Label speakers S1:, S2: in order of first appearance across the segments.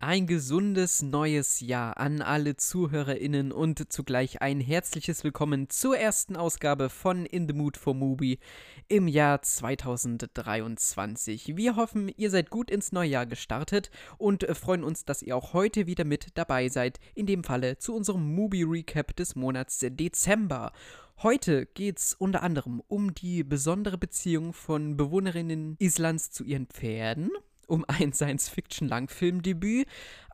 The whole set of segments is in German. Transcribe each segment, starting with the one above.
S1: Ein gesundes neues Jahr an alle ZuhörerInnen und zugleich ein herzliches Willkommen zur ersten Ausgabe von In the Mood for Movie im Jahr 2023. Wir hoffen, ihr seid gut ins neue Jahr gestartet und freuen uns, dass ihr auch heute wieder mit dabei seid, in dem Falle zu unserem Movie Recap des Monats Dezember. Heute geht's unter anderem um die besondere Beziehung von Bewohnerinnen Islands zu ihren Pferden um ein Science-Fiction-Langfilmdebüt,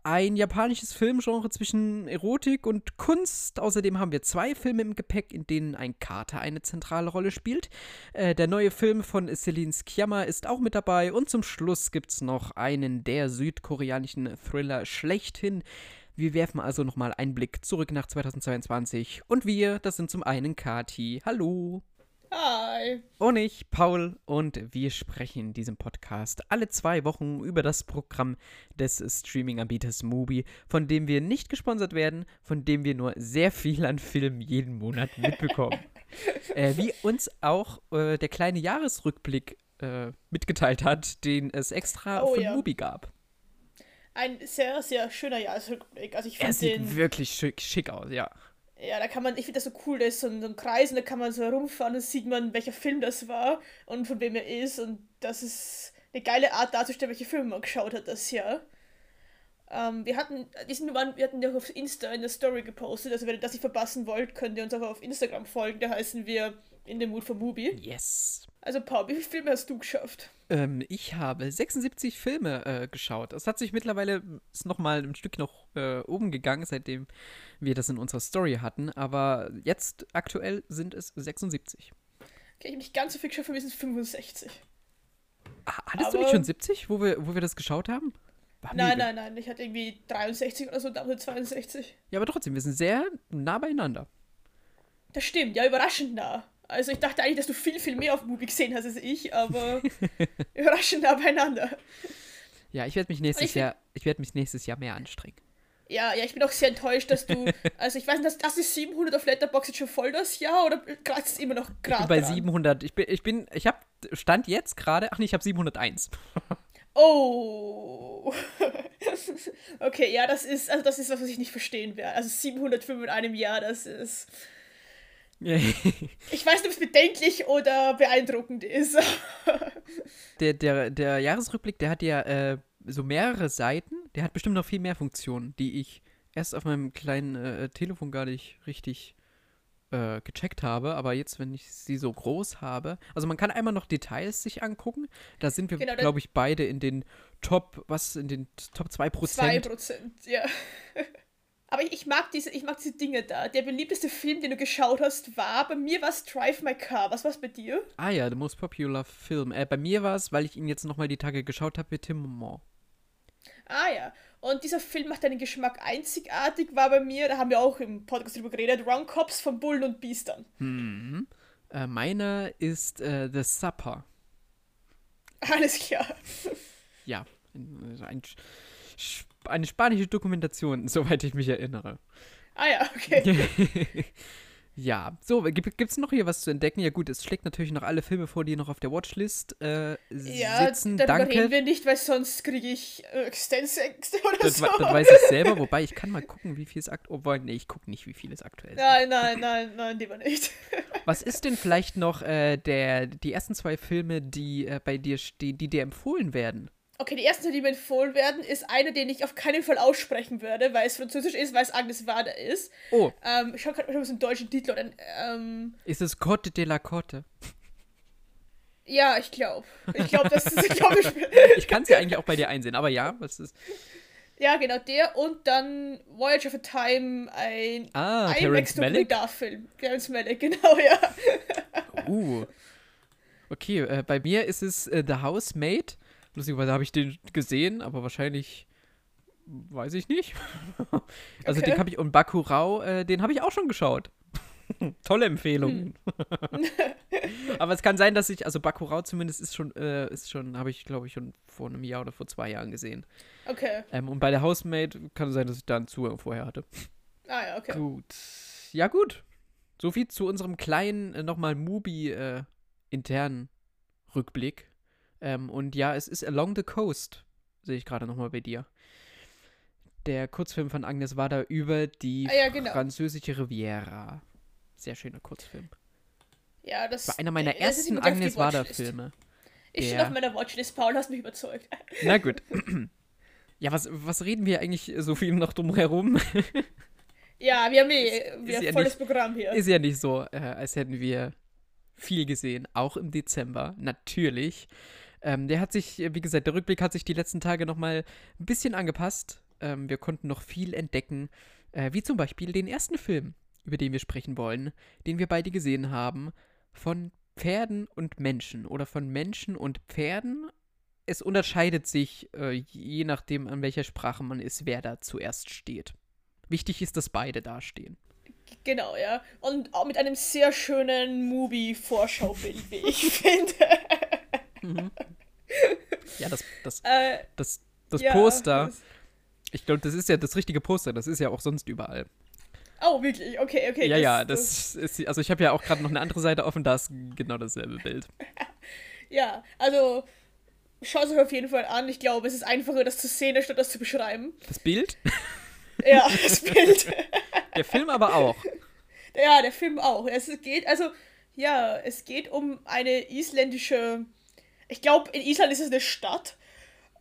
S1: ein japanisches Filmgenre zwischen Erotik und Kunst. Außerdem haben wir zwei Filme im Gepäck, in denen ein Kater eine zentrale Rolle spielt. Äh, der neue Film von Celine Sciamma ist auch mit dabei. Und zum Schluss gibt es noch einen der südkoreanischen Thriller schlechthin. Wir werfen also nochmal einen Blick zurück nach 2022. Und wir, das sind zum einen Kati. Hallo.
S2: Hi.
S1: Und ich, Paul, und wir sprechen in diesem Podcast alle zwei Wochen über das Programm des Streaming-Anbieters Mubi, von dem wir nicht gesponsert werden, von dem wir nur sehr viel an Filmen jeden Monat mitbekommen. äh, wie uns auch äh, der kleine Jahresrückblick äh, mitgeteilt hat, den es extra
S2: Oh
S1: von
S2: ja.
S1: Mubi gab.
S2: Ein sehr, sehr schöner Jahresrückblick. Also ich
S1: Er sieht
S2: den,
S1: wirklich schick, schick aus, ja.
S2: Ja, da kann man, ich finde das so cool, da ist so ein, so ein Kreis und da kann man so herumfahren und sieht man, welcher Film das war und von wem er ist und das ist eine geile Art darzustellen, welche Filme man geschaut hat das Jahr. Ähm, wir hatten, diesen waren, wir hatten ja auf Insta in der Story gepostet, also wenn ihr das nicht verpassen wollt, könnt ihr uns einfach auf Instagram folgen, da heißen wir in the Mood for Movie.
S1: Yes.
S2: Also Paul, wie viele Filme hast du geschafft?
S1: Ähm, ich habe 76 Filme äh, geschaut. Es hat sich mittlerweile ist noch mal ein Stück noch äh, oben gegangen, seitdem wir das in unserer Story hatten. Aber jetzt aktuell sind es 76.
S2: Okay, ich habe nicht ganz so viel geschafft, für mich sind es 65.
S1: Ah, hattest du
S2: Aber-
S1: nicht schon 70, wo wir, wo wir das geschaut haben? Haben
S2: Nein,
S1: wir-
S2: nein, nein, ich hatte irgendwie 63 oder so, damals 62.
S1: Ja, aber trotzdem, wir sind sehr nah beieinander.
S2: Das stimmt, ja, überraschend nah. Also ich dachte eigentlich, dass du viel, viel mehr auf Movie gesehen hast als ich, aber überraschend nah beieinander.
S1: Ja, ich werde mich nächstes
S2: ich
S1: Jahr, ich werde mich nächstes Jahr mehr anstrengen.
S2: Ja, ja, ich bin auch sehr enttäuscht, dass du, also ich weiß nicht, das, das ist 700 auf Letterboxd schon voll das Jahr oder kratzt es immer noch
S1: Ich
S2: gerade
S1: bin bei
S2: dran?
S1: 700. Ich bin, ich bin, ich habe Stand jetzt gerade. Ach nee, ich habe 701.
S2: Oh. okay, ja, das ist, also das ist was, was ich nicht verstehen werde. Also 700 Filme in einem Jahr, das ist, ich weiß nicht, ob es bedenklich oder beeindruckend ist.
S1: der, der, der Jahresrückblick, der hat ja äh, so mehrere Seiten. Der hat bestimmt noch viel mehr Funktionen, die ich erst auf meinem kleinen äh, Telefon gar nicht richtig äh, gecheckt habe. Aber jetzt, wenn ich sie so groß habe. Also man kann einmal noch Details sich angucken. Da sind wir,
S2: Genau,
S1: glaube ich, beide in den Top, was, in den Top 2
S2: 2
S1: Prozent.
S2: Prozent, ja. Aber ich, ich, mag diese, ich mag diese Dinge da. Der beliebteste Film, den du geschaut hast, war, bei mir war es Drive My Car. Was war's bei dir?
S1: Ah ja, the most popular film. Äh, bei mir war es, weil ich ihn jetzt nochmal die Tage geschaut habe, mit Tim Moment.
S2: Ah ja. Und dieser Film macht deinen Geschmack einzigartig, war bei mir, da haben wir auch im Podcast drüber geredet, Wrong Cops von Bullen und Biestern.
S1: Mhm. Äh, meiner ist äh, The Supper.
S2: Alles klar.
S1: Ja, ein, ein, Sch- eine spanische Dokumentation, soweit ich mich erinnere.
S2: Ah ja, okay.
S1: ja, so, gibt es noch hier was zu entdecken? Ja gut, es schlägt natürlich noch alle Filme vor, die noch auf der Watchlist äh,
S2: Ja,
S1: sitzen.
S2: darüber reden wir nicht, weil sonst kriege ich äh, Existenzängste oder
S1: Das,
S2: so.
S1: das weiß ich selber, wobei ich kann mal gucken, wie viel es aktuell. Obwohl, nee, ich gucke nicht, wie viel es aktuell ist.
S2: Nein, nein, nein, nein, lieber nicht.
S1: Was ist denn vielleicht noch äh, der, die ersten zwei Filme, die äh, bei dir stehen, die dir empfohlen werden?
S2: Okay, die erste, die mir empfohlen werden, ist eine, den ich auf keinen Fall aussprechen werde, weil es französisch ist, weil es Agnes Varda ist.
S1: Oh,
S2: Ähm, ich schau gerade mal, einen deutschen Titel oder ähm,
S1: ist es Côte de la Côte?
S2: ja, ich glaube. Ich glaube, das ist, ich glaube, ich,
S1: Ich kann es ja eigentlich auch bei dir einsehen, aber ja, was ist.
S2: ja, genau, der und dann Voyage of a Time, ein
S1: Ah?
S2: IMAX-Dokumentarfilm. Terrence Malick, genau, ja.
S1: Uh. Okay, äh, bei mir ist es äh, The Housemaid. Lustigerweise habe ich den gesehen, aber wahrscheinlich weiß ich nicht. also
S2: Okay.
S1: den habe ich und Bakurau, äh, den habe ich auch schon geschaut. Tolle Empfehlungen. aber es kann sein, dass ich also Bakurau zumindest ist schon äh, ist schon habe ich glaube ich schon vor einem Jahr oder vor zwei Jahren gesehen.
S2: Okay.
S1: Ähm, und bei der Housemaid kann es sein, dass ich da einen Zuhörer vorher hatte.
S2: Ah ja, okay.
S1: Gut. Ja, gut. Soviel zu unserem kleinen, äh, nochmal Mubi äh, internen Rückblick. Ähm, und ja, es ist Along the Coast, sehe ich gerade nochmal bei dir. der Kurzfilm von Agnes Wader über die
S2: Ah, ja, genau.
S1: französische Riviera. Sehr schöner Kurzfilm.
S2: Ja, das
S1: War einer meiner ersten Agnes. Wader-Filme.
S2: Ich stehe auf meiner Watchlist. Paul, hast mich überzeugt.
S1: Na gut. Ja, was, was reden wir eigentlich so viel noch drum herum?
S2: Ja, wir haben eh wir haben
S1: ja
S2: volles Programm hier.
S1: Ist ja nicht so, äh, als hätten wir viel gesehen, auch im Dezember, natürlich. Ähm, der hat sich, wie gesagt, der Rückblick hat sich die letzten Tage nochmal ein bisschen angepasst. Ähm, wir konnten noch viel entdecken, äh, wie zum Beispiel den ersten Film, über den wir sprechen wollen, den wir beide gesehen haben, von Pferden und Menschen oder von Menschen und Pferden. Es unterscheidet sich, äh, je nachdem, an welcher Sprache man ist, wer da zuerst steht. Wichtig ist, dass beide dastehen.
S2: Genau, ja. Und auch mit einem sehr schönen Movie-Vorschaubild, wie ich finde.
S1: Ja, das, das,
S2: äh,
S1: das, das
S2: ja,
S1: Poster,
S2: das-
S1: ich glaube, das ist ja das richtige Poster, das ist ja auch sonst überall.
S2: Oh, wirklich? Okay, okay.
S1: ja, ja, das ist, also ich habe ja auch gerade noch eine andere Seite offen, da ist genau dasselbe Bild.
S2: Ja, also schaut es euch auf jeden Fall an. Ich glaube, es ist einfacher, das zu sehen, statt das zu beschreiben.
S1: Das Bild,
S2: Ja, das Bild.
S1: der Film aber auch.
S2: ja, der Film auch. Es geht, also, ja, es geht um eine isländische. Ich glaube, in Island ist es eine Stadt.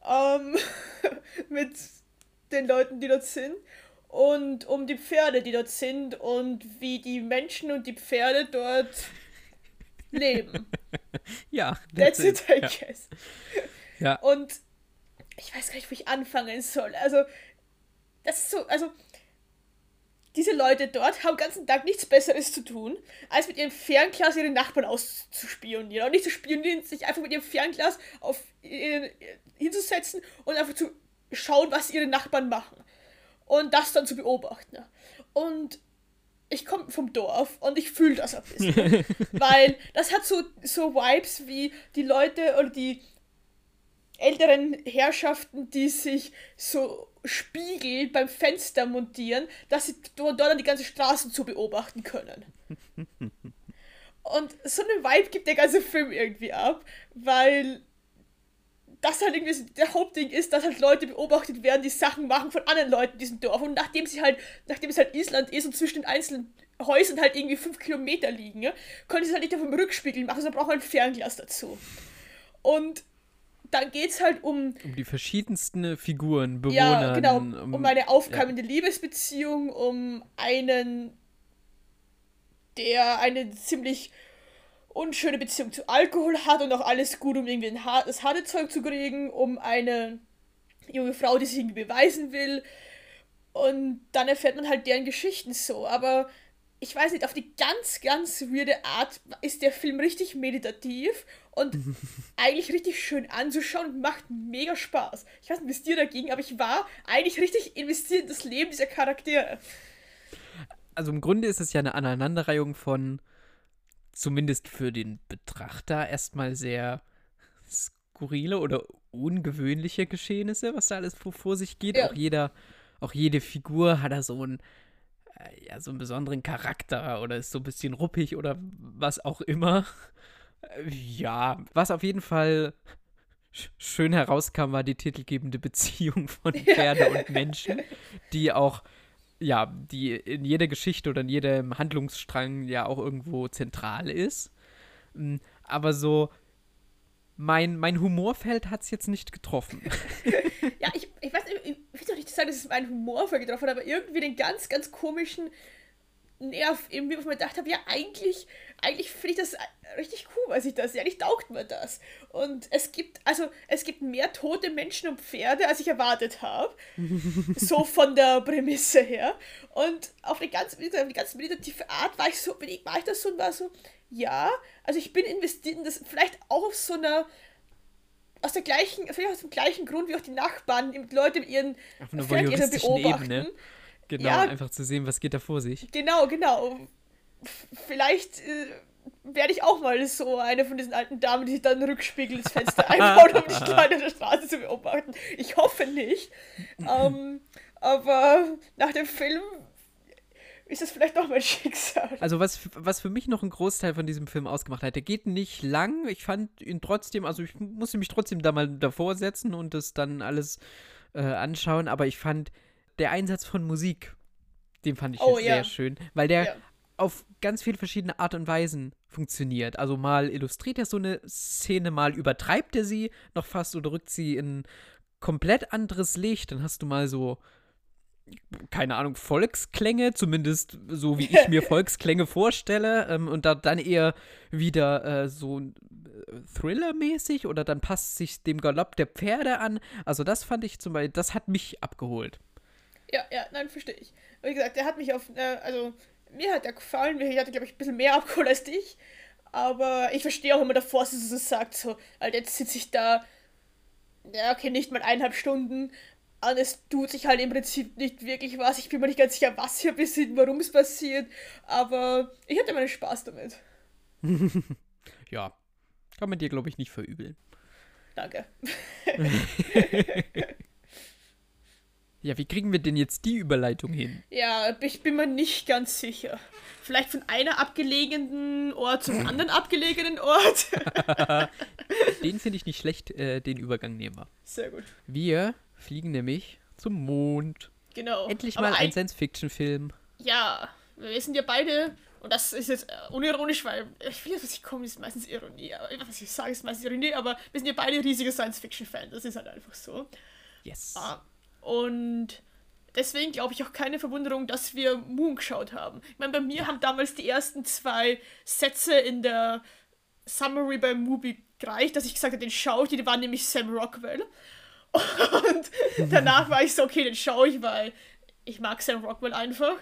S2: Ähm, mit den Leuten, die dort sind. Und um die Pferde, die dort sind und wie die Menschen und die Pferde dort leben.
S1: Ja,
S2: That's it, I
S1: ja.
S2: guess.
S1: Ja.
S2: Und ich weiß gar nicht, wo ich anfangen soll. Also, das ist so, also, diese Leute dort haben den ganzen Tag nichts Besseres zu tun, als mit ihrem Fernglas ihre Nachbarn auszuspionieren. Und nicht zu spionieren, sich einfach mit ihrem Fernglas auf, ihren- hinzusetzen und einfach zu schauen, was ihre Nachbarn machen. Und das dann zu beobachten. Und ich komme vom Dorf und ich fühle das ein bisschen. weil das hat so, so Vibes wie die Leute oder die älteren Herrschaften, die sich so Spiegel beim Fenster montieren, dass sie dort dann die ganze Straße zu beobachten können. Und so eine Vibe gibt der ganze Film irgendwie ab, weil das halt irgendwie so der Hauptding ist, dass halt Leute beobachtet werden, die Sachen machen von anderen Leuten in diesem Dorf. Und nachdem sie halt, nachdem es halt Island ist und zwischen den einzelnen Häusern halt irgendwie fünf Kilometer liegen, können sie es halt nicht auf dem Rückspiegel machen, sondern brauchen ein Fernglas dazu. Und dann geht's halt um
S1: Um die verschiedensten Figuren, Bewohner.
S2: ja, genau, um eine aufkeimende Liebesbeziehung, um einen, der eine ziemlich unschöne Beziehung zu Alkohol hat und auch alles gut, um irgendwie ein har das harte Zeug zu kriegen, um eine junge Frau, die sich irgendwie beweisen will. Und dann erfährt man halt deren Geschichten so. Aber ich weiß nicht, auf die ganz, ganz weirde Art ist der Film richtig meditativ und eigentlich richtig schön anzuschauen und macht mega Spaß. Ich weiß nicht, wie es dir da ging, aber ich war eigentlich richtig investiert in das Leben dieser Charaktere.
S1: Also im Grunde ist es ja eine Aneinanderreihung von, zumindest für den Betrachter, erstmal sehr skurrile oder ungewöhnliche Geschehnisse, was da alles vor, vor sich geht.
S2: Ja.
S1: Auch jeder, auch jede Figur hat da so äh, ja, so einen besonderen Charakter oder ist so ein bisschen ruppig oder was auch immer. Äh, Ja, was auf jeden Fall sch- schön herauskam, war die titelgebende Beziehung von Pferde und Menschen, die auch ja, die in jeder Geschichte oder in jedem Handlungsstrang ja auch irgendwo zentral ist. Mm, Aber so, mein, mein Humorfeld hat es jetzt nicht getroffen.
S2: Ja, ich, nicht, sagen, dass es meinen Humor getroffen hat, aber irgendwie den ganz, ganz komischen Nerv, irgendwie, wo ich mir gedacht habe, ja, eigentlich, eigentlich finde ich das richtig cool, was ich das, ja, eigentlich taugt mir das. Und es gibt, also, es gibt mehr tote Menschen und Pferde, als ich erwartet habe. so von der Prämisse her. Und auf eine ganz, auf eine ganz meditative Art war ich so, bin ich, war ich das so und war so, ja, also ich bin investiert in das, vielleicht auch auf so einer, aus der gleichen, vielleicht aus dem gleichen Grund wie auch die Nachbarn, die Leute mit ihren
S1: Auf einer voyeuristischen Ebene. Genau,
S2: Ja.
S1: einfach zu sehen, was geht da vor sich.
S2: Genau, genau. Vielleicht äh, werde ich auch mal so eine von diesen alten Damen, die sich dann Rückspiegel ins Fenster einbaut, um die Leute auf der Straße zu beobachten. Ich hoffe nicht. ähm, aber nach dem Film ist das vielleicht doch mein Schicksal.
S1: Also was, was für mich noch einen Großteil von diesem Film ausgemacht hat, der geht nicht lang. Ich fand ihn trotzdem, also ich musste mich trotzdem da mal davor setzen und das dann alles äh, anschauen, aber ich fand der Einsatz von Musik, den fand ich
S2: Oh,
S1: sehr
S2: ja.
S1: schön, weil der
S2: Ja.
S1: auf ganz viele verschiedene Art und Weisen funktioniert. Also mal illustriert er so eine Szene, mal übertreibt er sie noch fast oder rückt sie in komplett anderes Licht. Dann hast du mal so, keine Ahnung, Volksklänge, zumindest so wie ich mir Volksklänge vorstelle. Ähm, und da, dann eher wieder äh, so äh, Thriller-mäßig oder dann passt sich dem Galopp der Pferde an. Also das fand ich zum Beispiel, das hat mich abgeholt.
S2: Ja, ja, nein, verstehe ich. Wie gesagt, der hat mich auf, äh, also mir hat er gefallen, mir hat er, glaube ich, ein bisschen mehr abgeholt als dich. Aber ich verstehe auch immer davor, dass es so sagt, so, Alter, jetzt sitze ich da, ja, okay, nicht mal eineinhalb Stunden, und es tut sich halt im Prinzip nicht wirklich was. Ich bin mir nicht ganz sicher, was hier passiert, warum es passiert, aber ich hatte meinen Spaß damit.
S1: Ja, kann man dir, glaube ich, nicht verübeln.
S2: Danke.
S1: Ja, wie kriegen wir denn jetzt die Überleitung hin?
S2: Ja, ich bin mir nicht ganz sicher. Vielleicht von einer abgelegenen Ort zum anderen abgelegenen Ort.
S1: Den finde ich nicht schlecht, äh, den Übergang nehmen wir.
S2: Sehr gut.
S1: Wir fliegen nämlich zum Mond.
S2: Genau.
S1: Endlich mal ein Science-Fiction-Film.
S2: Ja, wir sind ja beide, und das ist jetzt äh, unironisch, weil ich weiß, was ich komme, ist meistens Ironie. Aber was ich sage, ist meistens Ironie, aber wir sind ja beide riesige Science-Fiction-Fans. Das ist halt einfach so.
S1: Yes.
S2: Ah, Und deswegen glaube ich auch keine Verwunderung, dass wir Moon geschaut haben. Ich meine, bei mir haben damals die ersten zwei Sätze in der Summary beim Movie gereicht, dass ich gesagt habe, den schaue ich, die waren nämlich Sam Rockwell. Und danach war ich so, okay, den schaue ich, weil ich mag Sam Rockwell einfach.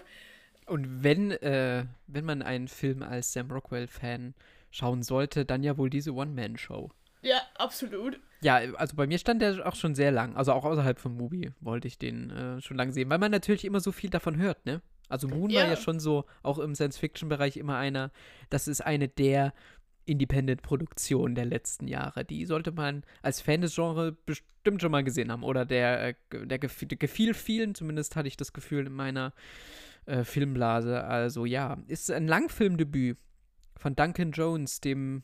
S1: Und wenn, äh, wenn man einen Film als Sam Rockwell-Fan schauen sollte, dann ja wohl diese One-Man-Show.
S2: Ja, absolut.
S1: Ja, also bei mir stand der auch schon sehr lang. Also auch außerhalb vom Movie wollte ich den äh, schon lange sehen, weil man natürlich immer so viel davon hört, ne? Also Moon war
S2: Ja.
S1: ja schon so, auch im Science-Fiction-Bereich immer einer, das ist eine der Independent-Produktionen der letzten Jahre. Die sollte man als Fan des Genres bestimmt schon mal gesehen haben. Oder der, äh, der gefiel, vielen, zumindest hatte ich das Gefühl in meiner äh, Filmblase. Also ja, ist ein Langfilmdebüt von Duncan Jones, dem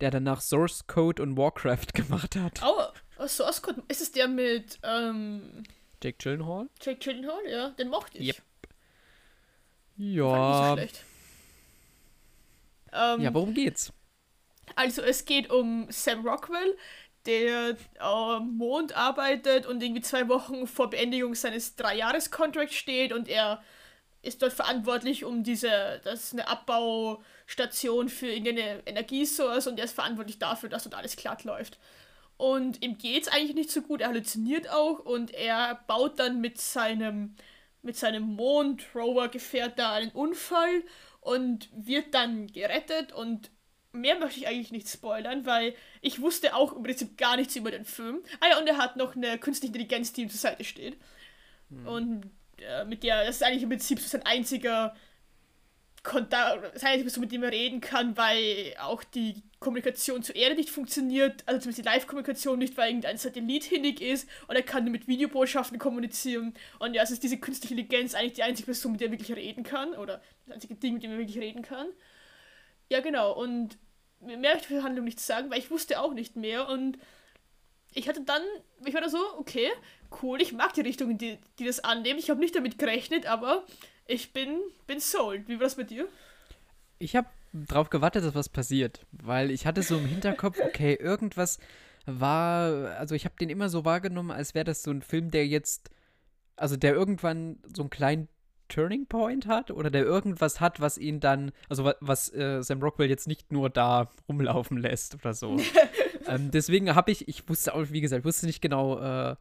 S1: der danach Source Code und Warcraft gemacht hat.
S2: Oh, oh Source Code, ist es der mit ähm,
S1: Jake Gyllenhaal?
S2: Jake Gyllenhaal? Ja, den mochte ich.
S1: Yep.
S2: Fand ich
S1: Ja.
S2: so schlecht. Ähm,
S1: Ja, worum geht's?
S2: Also es geht um Sam Rockwell, der am Mond arbeitet und irgendwie zwei Wochen vor Beendigung seines Dreijahres-Contracts steht und er ist dort verantwortlich um diese, das ist eine Abbaustation für irgendeine Energiesource und er ist verantwortlich dafür, dass dort alles glatt läuft. Und ihm geht's eigentlich nicht so gut, er halluziniert auch und er baut dann mit seinem, mit seinem Mond-Rover-Gefährt da einen Unfall und wird dann gerettet und mehr möchte ich eigentlich nicht spoilern, weil ich wusste auch im Prinzip gar nichts über den Film. Ah ja, und er hat noch eine künstliche Intelligenz, die ihm zur Seite steht. Und äh, mit der, das ist eigentlich im Prinzip so sein einziger Kontakt, sein einziger mit dem er reden kann, weil auch die Kommunikation zur Erde nicht funktioniert, also zumindest die Live-Kommunikation nicht, weil irgendein Satellit hinnig ist und er kann nur mit Videobotschaften kommunizieren. Und ja, es ist diese künstliche Intelligenz eigentlich die einzige Person, mit der er wirklich reden kann, oder das einzige Ding, mit dem er wirklich reden kann. Ja, genau. Und mehr möchte ich für die Handlung nicht sagen, weil ich wusste auch nicht mehr. Und ich hatte dann, ich war da so, okay, cool, ich mag die Richtung, die, die das annehmen. Ich habe nicht damit gerechnet, aber ich bin, bin sold. Wie war das bei dir?
S1: Ich habe drauf gewartet, dass was passiert, weil ich hatte so im Hinterkopf, okay, irgendwas war, also ich habe den immer so wahrgenommen, als wäre das so ein Film, der jetzt, also der irgendwann so einen kleinen Turning Point hat oder der irgendwas hat, was ihn dann, also wa- was äh, Sam Rockwell jetzt nicht nur da rumlaufen lässt oder so. ähm, deswegen habe ich, ich wusste auch, wie gesagt, wusste nicht genau, äh,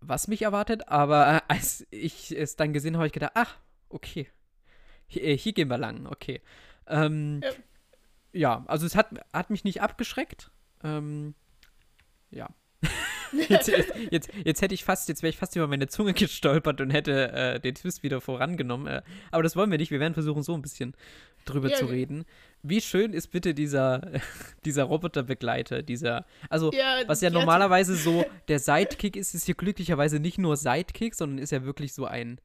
S1: was mich erwartet, aber äh, als ich es dann gesehen habe, habe ich gedacht, ach, okay, hier, äh, hier gehen wir lang, okay. Ähm,
S2: Ja.
S1: ja. also es hat, hat mich nicht abgeschreckt. Ähm, ja. jetzt, jetzt, jetzt, jetzt hätte ich fast, jetzt wäre ich fast über meine Zunge gestolpert und hätte äh, den Twist wieder vorangenommen. Äh, aber das wollen wir nicht. Wir werden versuchen, so ein bisschen drüber
S2: Ja,
S1: zu reden. Wie schön ist bitte dieser, dieser Roboterbegleiter, dieser, also
S2: Ja,
S1: was ja normalerweise so der Sidekick ist, ist hier glücklicherweise nicht nur Sidekick, sondern ist ja wirklich so ein,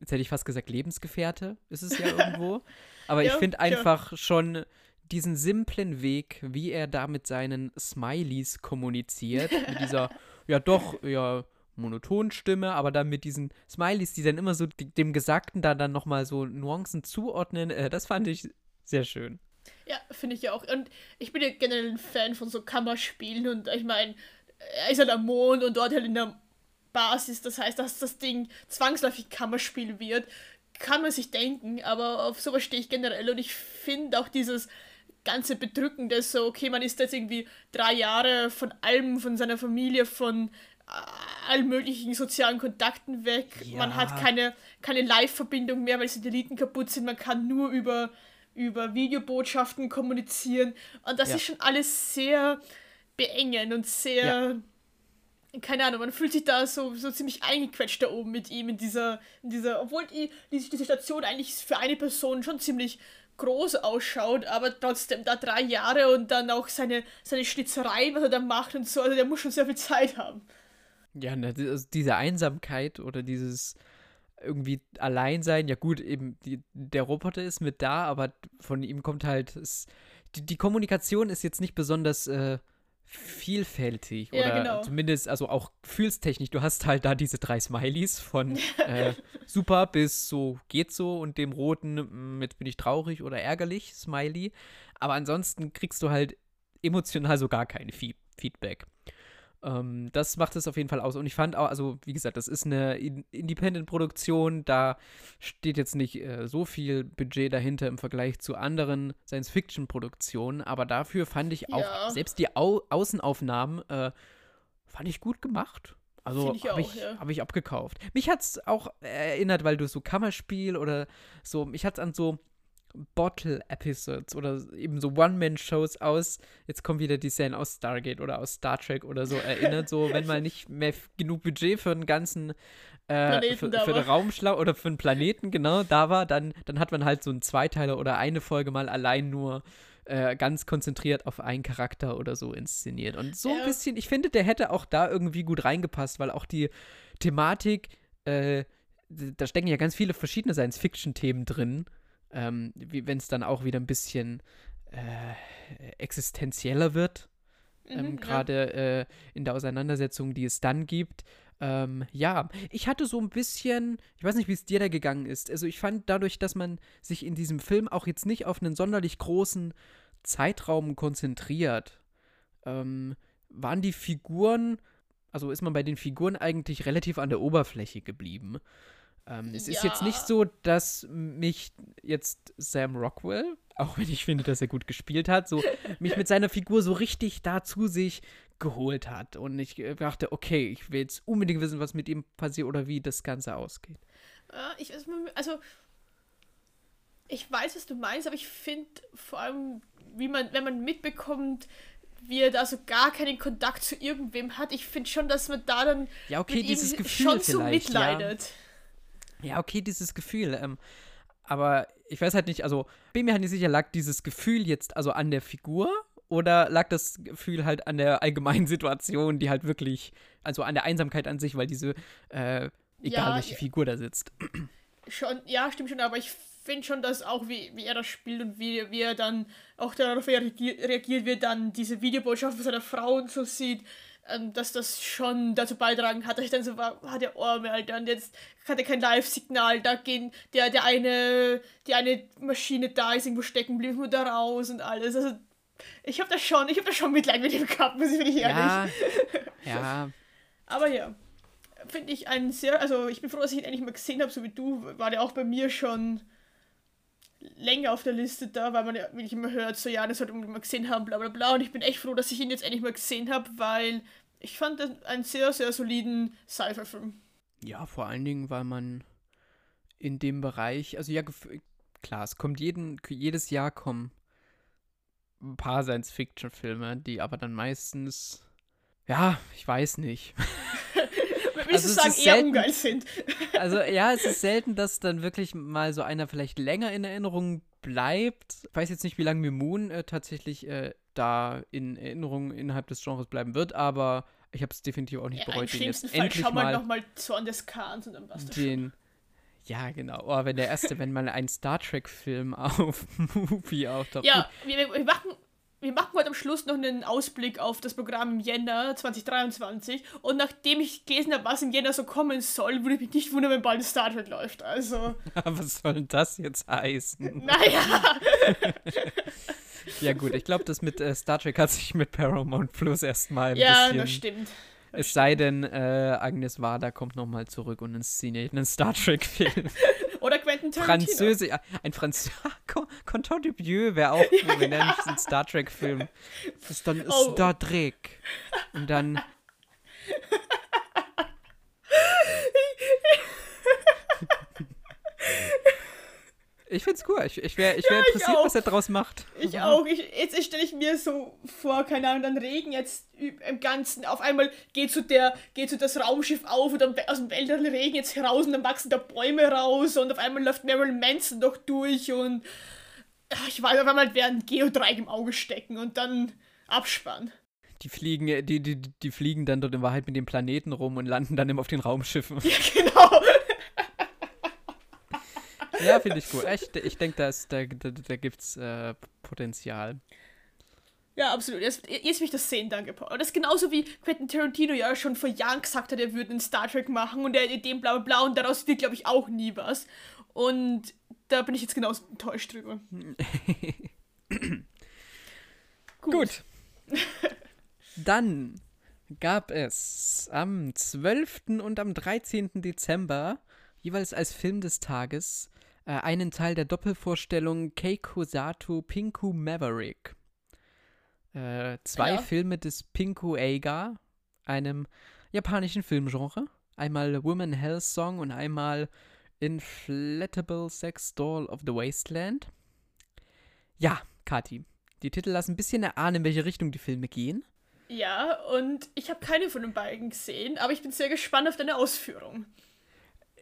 S1: jetzt hätte ich fast gesagt, Lebensgefährte ist es ja irgendwo. Aber ich
S2: Ja,
S1: finde
S2: tja.
S1: einfach schon diesen simplen Weg, wie er da mit seinen Smileys kommuniziert, mit dieser, ja doch, ja, Monotonstimme, aber dann mit diesen Smileys, die dann immer so dem Gesagten da dann nochmal so Nuancen zuordnen. Äh, das fand ich sehr schön.
S2: Ja, finde ich ja auch. Und ich bin ja generell ein Fan von so Kammerspielen und ich meine, er ist halt am Mond und dort halt in der Basis. Das heißt, dass das Ding zwangsläufig Kammerspiel wird, kann man sich denken, aber auf sowas stehe ich generell und ich finde auch dieses ganze Bedrückende so, okay, man ist jetzt irgendwie drei Jahre von allem, von seiner Familie, von allen möglichen sozialen Kontakten weg. Ja. Man hat keine, keine Live-Verbindung mehr, weil Satelliten kaputt sind. Man kann nur über, über Videobotschaften kommunizieren. Und das ja. ist schon alles sehr beengend und sehr. Ja. Keine Ahnung, man fühlt sich da so, so ziemlich eingequetscht da oben mit ihm in dieser, in dieser, obwohl die, die, diese Station eigentlich für eine Person schon ziemlich groß ausschaut, aber trotzdem da drei Jahre und dann auch seine, seine Schnitzereien, was er da macht und so, also der muss schon sehr viel Zeit haben.
S1: Ja, also diese Einsamkeit oder dieses irgendwie Alleinsein, ja gut, eben die, der Roboter ist mit da, aber von ihm kommt halt, es, die, die Kommunikation ist jetzt nicht besonders äh, vielfältig ja, oder genau. zumindest, also auch gefühlstechnisch. Du hast halt da diese drei Smileys von äh, super bis so geht so und dem roten, mm, jetzt bin ich traurig oder ärgerlich Smiley. Aber ansonsten kriegst du halt emotional so gar kein Feedback. Ähm, das macht es auf jeden Fall aus. Und ich fand auch, also wie gesagt, das ist eine Independent-Produktion, da steht jetzt nicht äh, so viel Budget dahinter im Vergleich zu anderen Science-Fiction-Produktionen, aber dafür fand ich auch, ja. selbst die Au Außenaufnahmen, äh, fand ich gut gemacht. Also habe ich, ja. hab ich abgekauft. Mich hat es auch erinnert, weil du so Kammerspiel oder so, mich hat es an so Bottle-Episodes oder eben so One-Man-Shows aus, jetzt kommt wieder die Szene aus Stargate oder aus Star Trek oder so erinnert, so wenn mal nicht mehr genug Budget für einen ganzen äh, für, für den Raumschlau oder für einen Planeten genau da war, dann, dann hat man halt so einen Zweiteiler oder eine Folge mal allein nur äh, ganz konzentriert auf einen Charakter oder so inszeniert. Und so ein bisschen, ich finde, der hätte auch da irgendwie gut reingepasst, weil auch die Thematik, äh, da stecken ja ganz viele verschiedene Science-Fiction-Themen drin ähm, wenn es dann auch wieder ein bisschen äh, existenzieller wird. Ähm, mhm, Gerade ja. äh, in der Auseinandersetzung, die es dann gibt. Ähm, ja, ich hatte so ein bisschen, ich weiß nicht, wie es dir da gegangen ist. Also ich fand dadurch, dass man sich in diesem Film auch jetzt nicht auf einen sonderlich großen Zeitraum konzentriert, ähm, waren die Figuren, also ist man bei den Figuren eigentlich relativ an der Oberfläche geblieben. Ähm, es ja. ist jetzt nicht so, dass mich jetzt Sam Rockwell, auch wenn ich finde, dass er gut gespielt hat, so mich mit seiner Figur so richtig da zu sich geholt hat. Und ich äh, dachte, okay, ich will jetzt unbedingt wissen, was mit ihm passiert oder wie das Ganze ausgeht.
S2: Ja, ich, also, ich weiß, was du meinst, aber ich finde vor allem, wie man, wenn man mitbekommt, wie er da so gar keinen Kontakt zu irgendwem hat, ich finde schon, dass man da dann
S1: ja, okay, dieses Gefühl schon so mitleidet. Ja. Ja, okay, dieses Gefühl. Ähm, aber ich weiß halt nicht, also bin mir halt nicht sicher, lag dieses Gefühl jetzt also an der Figur oder lag das Gefühl halt an der allgemeinen Situation, die halt wirklich, also an der Einsamkeit an sich, weil diese, äh, egal ja, welche Figur da sitzt.
S2: Schon, ja, stimmt schon, aber ich finde schon, dass auch wie, wie er das spielt und wie, wie er dann auch darauf reagiert, wie er dann diese Videobotschaft von seiner Frau und so sieht, ähm, dass das schon dazu beitragen hat, dass ich dann so war, ah, der Arme, Alter, und jetzt hat er kein Live-Signal, da gehen, der, der eine, die eine Maschine da ist irgendwo stecken, blieb nur da raus und alles, also ich habe das schon, ich habe das schon Mitleid mit dem gehabt, muss ich wirklich ehrlich.
S1: Ja, ja.
S2: Aber ja, finde ich ein sehr, also ich bin froh, dass ich ihn endlich mal gesehen habe, so wie du, war der auch bei mir schon länger auf der Liste da, weil man ja wirklich immer hört, so ja, das sollte man mal gesehen haben, bla bla bla. Und ich bin echt froh, dass ich ihn jetzt endlich mal gesehen habe, weil ich fand das einen sehr, sehr soliden Sci-Fi-Film.
S1: Ja, vor allen Dingen, weil man in dem Bereich, also ja, klar, es kommt jeden, jedes Jahr kommen ein paar Science-Fiction-Filme, die aber dann meistens, ja, ich weiß nicht.
S2: also du sagen, eher selten, ungeil sind.
S1: also ja, es ist selten, dass dann wirklich mal so einer vielleicht länger in Erinnerung bleibt. Ich weiß jetzt nicht, wie lange mir Moon äh, tatsächlich äh, da in Erinnerung innerhalb des Genres bleiben wird, aber ich habe es definitiv auch nicht ja, bereut,
S2: den jetzt Fall endlich schau mal nochmal Zorn des Kahns und dann passt
S1: das den, ja, genau. Oh, wenn der erste, wenn mal ein Star Trek-Film auf Movie auftaucht.
S2: Ja, wir, wir, machen wir machen heute am Schluss noch einen Ausblick auf das Programm im Jänner 2023. Und nachdem ich gelesen habe, was im Jänner so kommen soll, würde ich mich nicht wundern, wenn bald Star Trek läuft. Also.
S1: was soll denn das jetzt heißen?
S2: Naja.
S1: ja, gut, ich glaube, das mit äh, Star Trek hat sich mit Paramount Plus erstmal ein
S2: ja,
S1: bisschen.
S2: Ja, das stimmt.
S1: Es sei denn, äh, Agnes Varda kommt nochmal zurück und inszeniert einen Star Trek-Film.
S2: Oder Quentin Tarantino.
S1: Französisch, ein Franz Content du Vieux wäre auch cool, wenn er nicht ein Star Trek-Film. Das ist dann oh. Star Trek. Und dann. Ich find's cool. Ich, ich wäre ich wär ja, interessiert, was er draus macht.
S2: Ich auch. Ich, jetzt stelle ich mir so vor, keine Ahnung, dann Regen jetzt im Ganzen. Auf einmal geht so, der, geht so das Raumschiff auf und dann aus dem Weltall Regen jetzt heraus und dann wachsen da Bäume raus und auf einmal läuft Marilyn Manson doch durch und ich weiß, auf einmal werden Geodreieck im Auge stecken und dann Abspann.
S1: Die fliegen, die, die, die fliegen dann dort in Wahrheit mit dem Planeten rum und landen dann immer auf den Raumschiffen.
S2: Ja, genau.
S1: Ja, finde ich gut. Ich, ich denke, da, da, da, da gibt es äh, Potenzial.
S2: Ja, absolut. Jetzt, jetzt will ich das sehen, danke, Paul. Das ist genauso wie Quentin Tarantino ja schon vor Jahren gesagt hat, er würde einen Star Trek machen und er hat dem bla bla bla und daraus wird, glaube ich, auch nie was. Und da bin ich jetzt genauso enttäuscht drüber.
S1: Gut. Gut. Dann gab es am 12. und am 13. Dezember jeweils als Film des Tages äh, einen Teil der Doppelvorstellung Keiko Sato Pinku Maverick. Äh, zwei ja. Filme des Pinku Eiga, einem japanischen Filmgenre. Einmal Woman Hell Song und einmal Inflatable Sex Doll of the Wasteland. Ja, Kati, die Titel lassen ein bisschen erahnen, in welche Richtung die Filme gehen.
S2: Ja, und ich habe keine von den beiden gesehen, aber ich bin sehr gespannt auf deine Ausführung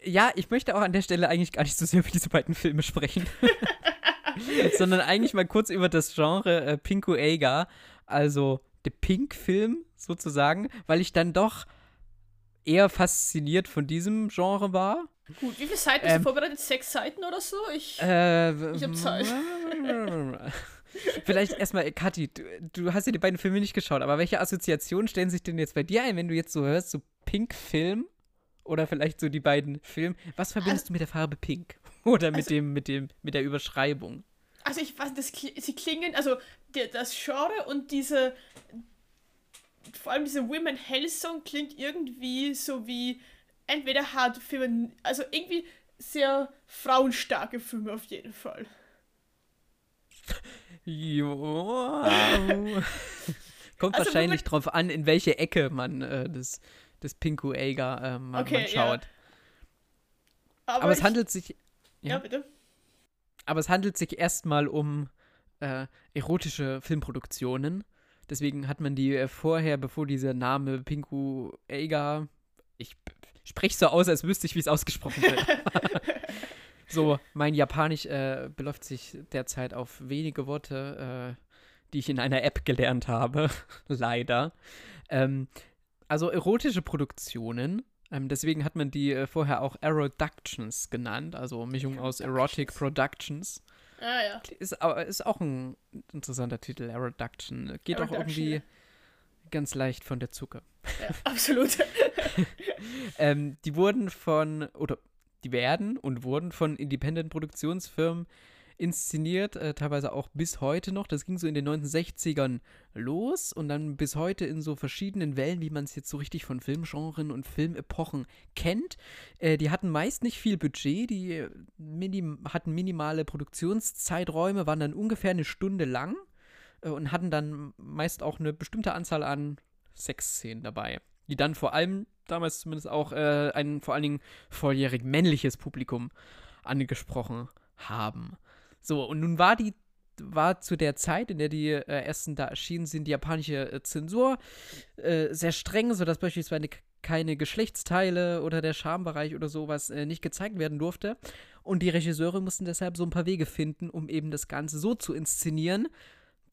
S1: ja, ich möchte auch an der Stelle eigentlich gar nicht so sehr über diese beiden Filme sprechen. sondern eigentlich mal kurz über das Genre äh, Pinko Eiga, also der Pink-Film sozusagen, weil ich dann doch eher fasziniert von diesem Genre war.
S2: Gut, wie viele Seiten bist ähm, du vorbereitet? Sechs Seiten oder so? Ich,
S1: äh,
S2: ich hab Zeit.
S1: Vielleicht erstmal, Kathi, du, du, hast ja die beiden Filme nicht geschaut, aber welche Assoziationen stellen sich denn jetzt bei dir ein, wenn du jetzt so hörst, so Pink-Film? Oder vielleicht so die beiden Filme. Was verbindest also, du mit der Farbe Pink? Oder mit also, dem, mit dem, mit der Überschreibung?
S2: Also ich weiß, das, sie klingen, also der, das Genre und diese, vor allem diese Women Hell Song klingt irgendwie so wie entweder harte Filme, also irgendwie sehr frauenstarke Filme auf jeden Fall.
S1: Jo. Kommt also, wahrscheinlich drauf an, in welche Ecke man äh, das des Pinku Eiger ähm, okay, man schaut. Ja. Aber, Aber es handelt sich.
S2: Ja, ja, bitte.
S1: Aber es handelt sich erstmal um äh, erotische Filmproduktionen. Deswegen hat man die äh, vorher, bevor dieser Name Pinku Eiga. Ich spreche so aus, als wüsste ich, wie es ausgesprochen wird. so, mein Japanisch äh, beläuft sich derzeit auf wenige Worte, äh, die ich in einer App gelernt habe. Leider. Ähm, also erotische Produktionen. Ähm, deswegen hat man die äh, vorher auch Eroductions genannt, also Mischung aus Erotic Productions.
S2: Ah, ja.
S1: Ist, ist auch ein interessanter Titel, Eroduction. Geht Eroduction, auch irgendwie ja. ganz leicht von der Zucker.
S2: Ja, absolut.
S1: ähm, die wurden von, oder die werden und wurden von Independent-Produktionsfirmen inszeniert, äh, teilweise auch bis heute noch. Das ging so in den 1960ern los und dann bis heute in so verschiedenen Wellen, wie man es jetzt so richtig von Filmgenren und Filmepochen kennt. Äh, die hatten meist nicht viel Budget, die minim hatten minimale Produktionszeiträume, waren dann ungefähr eine Stunde lang äh, und hatten dann meist auch eine bestimmte Anzahl an Sexszenen dabei, die dann vor allem damals zumindest auch äh, ein vor allen Dingen volljährig männliches Publikum angesprochen haben. So, und nun war die war zu der Zeit, in der die äh, ersten da erschienen sind, die japanische äh, Zensur äh, sehr streng, sodass beispielsweise keine Geschlechtsteile oder der Schambereich oder sowas äh, nicht gezeigt werden durfte. Und die Regisseure mussten deshalb so ein paar Wege finden, um eben das Ganze so zu inszenieren,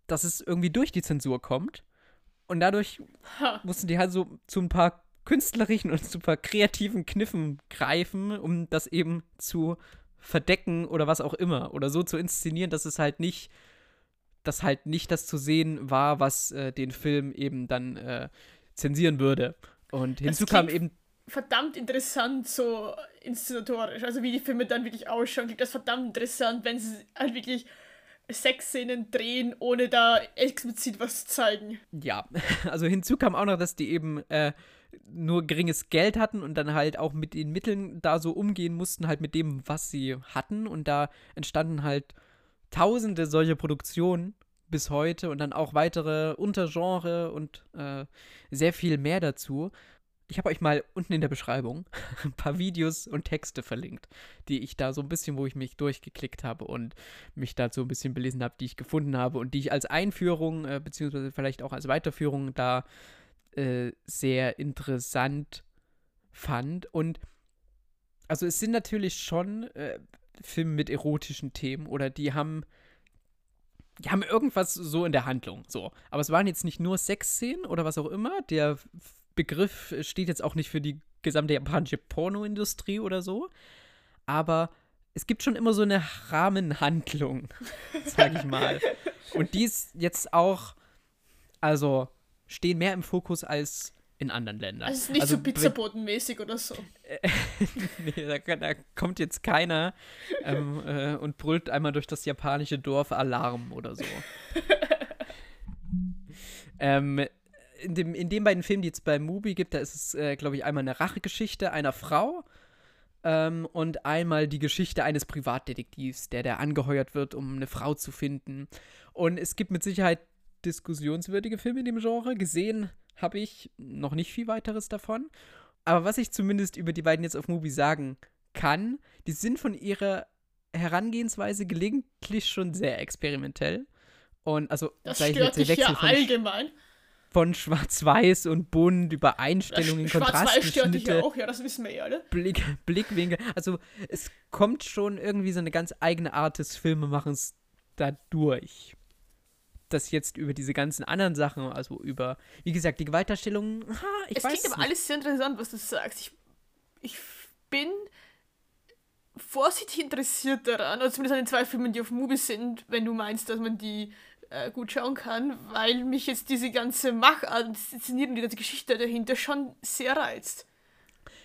S1: dass es irgendwie durch die Zensur kommt. Und dadurch ha. mussten die halt so zu ein paar künstlerischen und super kreativen Kniffen greifen, um das eben zu verdecken oder was auch immer. Oder so zu inszenieren, dass es halt nicht das halt nicht das zu sehen war, was äh, den Film eben dann äh, zensieren würde. Und hinzu kam eben
S2: verdammt interessant, so inszenatorisch. Also wie die Filme dann wirklich ausschauen, klingt das verdammt interessant, wenn sie halt wirklich Sexszenen drehen, ohne da explizit was zu zeigen.
S1: Ja, also hinzu kam auch noch, dass die eben äh, nur geringes Geld hatten und dann halt auch mit den Mitteln da so umgehen mussten, halt mit dem, was sie hatten. Und da entstanden halt tausende solche Produktionen bis heute und dann auch weitere Untergenre und äh, sehr viel mehr dazu. Ich habe euch mal unten in der Beschreibung ein paar Videos und Texte verlinkt, die ich da so ein bisschen, wo ich mich durchgeklickt habe und mich dazu ein bisschen belesen habe, die ich gefunden habe und die ich als Einführung, äh, beziehungsweise vielleicht auch als Weiterführung da äh, sehr interessant fand. Und also es sind natürlich schon äh, Filme mit erotischen Themen oder die haben die haben irgendwas so in der Handlung, so. Aber es waren jetzt nicht nur Sexszenen oder was auch immer. Der Begriff steht jetzt auch nicht für die gesamte japanische Pornoindustrie oder so. Aber es gibt schon immer so eine Rahmenhandlung, sag ich mal. Und die ist jetzt auch, also, stehen mehr im Fokus als in anderen Ländern.
S2: Also es ist nicht also, so pizzabotenmäßig oder so.
S1: nee, da, da, kommt jetzt keiner ähm, äh, und brüllt einmal durch das japanische Dorf Alarm oder so. ähm, in, dem, in den beiden Filmen, die es bei Mubi gibt, da ist es, äh, glaube ich, einmal eine Rachegeschichte einer Frau ähm, und einmal die Geschichte eines Privatdetektivs, der da angeheuert wird, um eine Frau zu finden. Und es gibt mit Sicherheit diskussionswürdige Filme in dem Genre. Gesehen habe ich noch nicht viel weiteres davon. Aber was ich zumindest über die beiden jetzt auf Mubi sagen kann, die sind von ihrer Herangehensweise gelegentlich schon sehr experimentell. Und also,
S2: das stört dich ja allgemein
S1: von Schwarz-Weiß und bunt, über Einstellungen, Kontraste. Schwarz-Weiß stört dich
S2: ja auch, ja, das wissen wir ja alle.
S1: Blick, Blickwinkel. Also es kommt schon irgendwie so eine ganz eigene Art des Filmemachens dadurch. Das jetzt über diese ganzen anderen Sachen, also über, wie gesagt, die Gewaltdarstellung, ha, ich
S2: es
S1: weiß
S2: klingt aber alles sehr interessant, was du sagst. Ich, ich bin vorsichtig interessiert daran, oder zumindest an den zwei Filmen, die auf Movie sind, wenn du meinst, dass man die äh, gut schauen kann, weil mich jetzt diese ganze Machart, Inszenierung, die ganze Geschichte dahinter schon sehr reizt.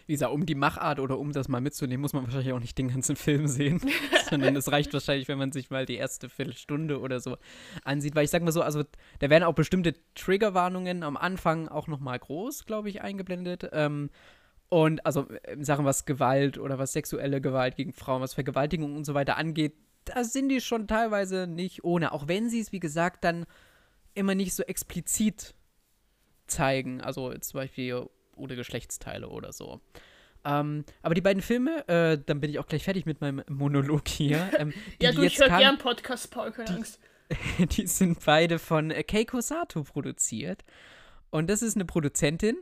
S1: Wie gesagt, um die Machart oder um das mal mitzunehmen, muss man wahrscheinlich auch nicht den ganzen Film sehen, sondern es reicht wahrscheinlich, wenn man sich mal die erste Viertelstunde oder so ansieht, weil ich sag mal so, also da werden auch bestimmte Triggerwarnungen am Anfang auch nochmal groß, glaube ich, eingeblendet. Ähm, und also in Sachen was Gewalt oder was sexuelle Gewalt gegen Frauen, was Vergewaltigung und so weiter angeht, da sind die schon teilweise nicht ohne. Auch wenn sie es, wie gesagt, dann immer nicht so explizit zeigen. Also zum Beispiel ohne Geschlechtsteile oder so. Ähm, aber die beiden Filme, äh, dann bin ich auch gleich fertig mit meinem Monolog hier. Ähm,
S2: die, ja, du, ich höre gern Podcast, Paul, keine
S1: die,
S2: Angst.
S1: die sind beide von äh, Keiko Sato produziert. Und das ist eine Produzentin,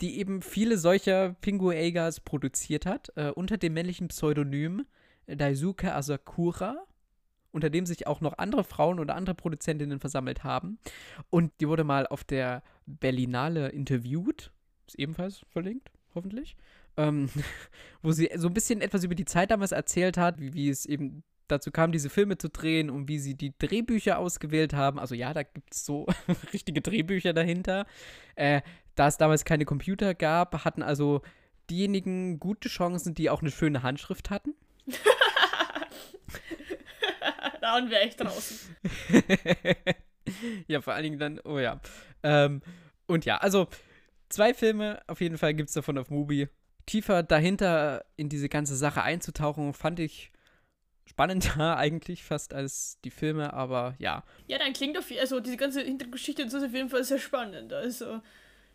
S1: die eben viele solcher Pingu-Egas produziert hat, äh, unter dem männlichen Pseudonym Daisuke Asakura, unter dem sich auch noch andere Frauen oder andere Produzentinnen versammelt haben. Und die wurde mal auf der Berlinale interviewt, ist ebenfalls verlinkt, hoffentlich, ähm, wo sie so ein bisschen etwas über die Zeit damals erzählt hat, wie, wie es eben dazu kam, diese Filme zu drehen und wie sie die Drehbücher ausgewählt haben. Also ja, da gibt es so richtige Drehbücher dahinter. Äh, da es damals keine Computer gab, hatten also diejenigen gute Chancen, die auch eine schöne Handschrift hatten.
S2: da wäre ich draußen.
S1: ja, vor allen Dingen dann, oh ja. Ähm, und ja, also zwei Filme auf jeden Fall gibt es davon auf Mubi. Tiefer dahinter in diese ganze Sache einzutauchen, fand ich spannender eigentlich fast als die Filme, aber ja.
S2: Ja, dann klingt auf also diese ganze Hintergeschichte ist auf jeden Fall sehr spannend. Also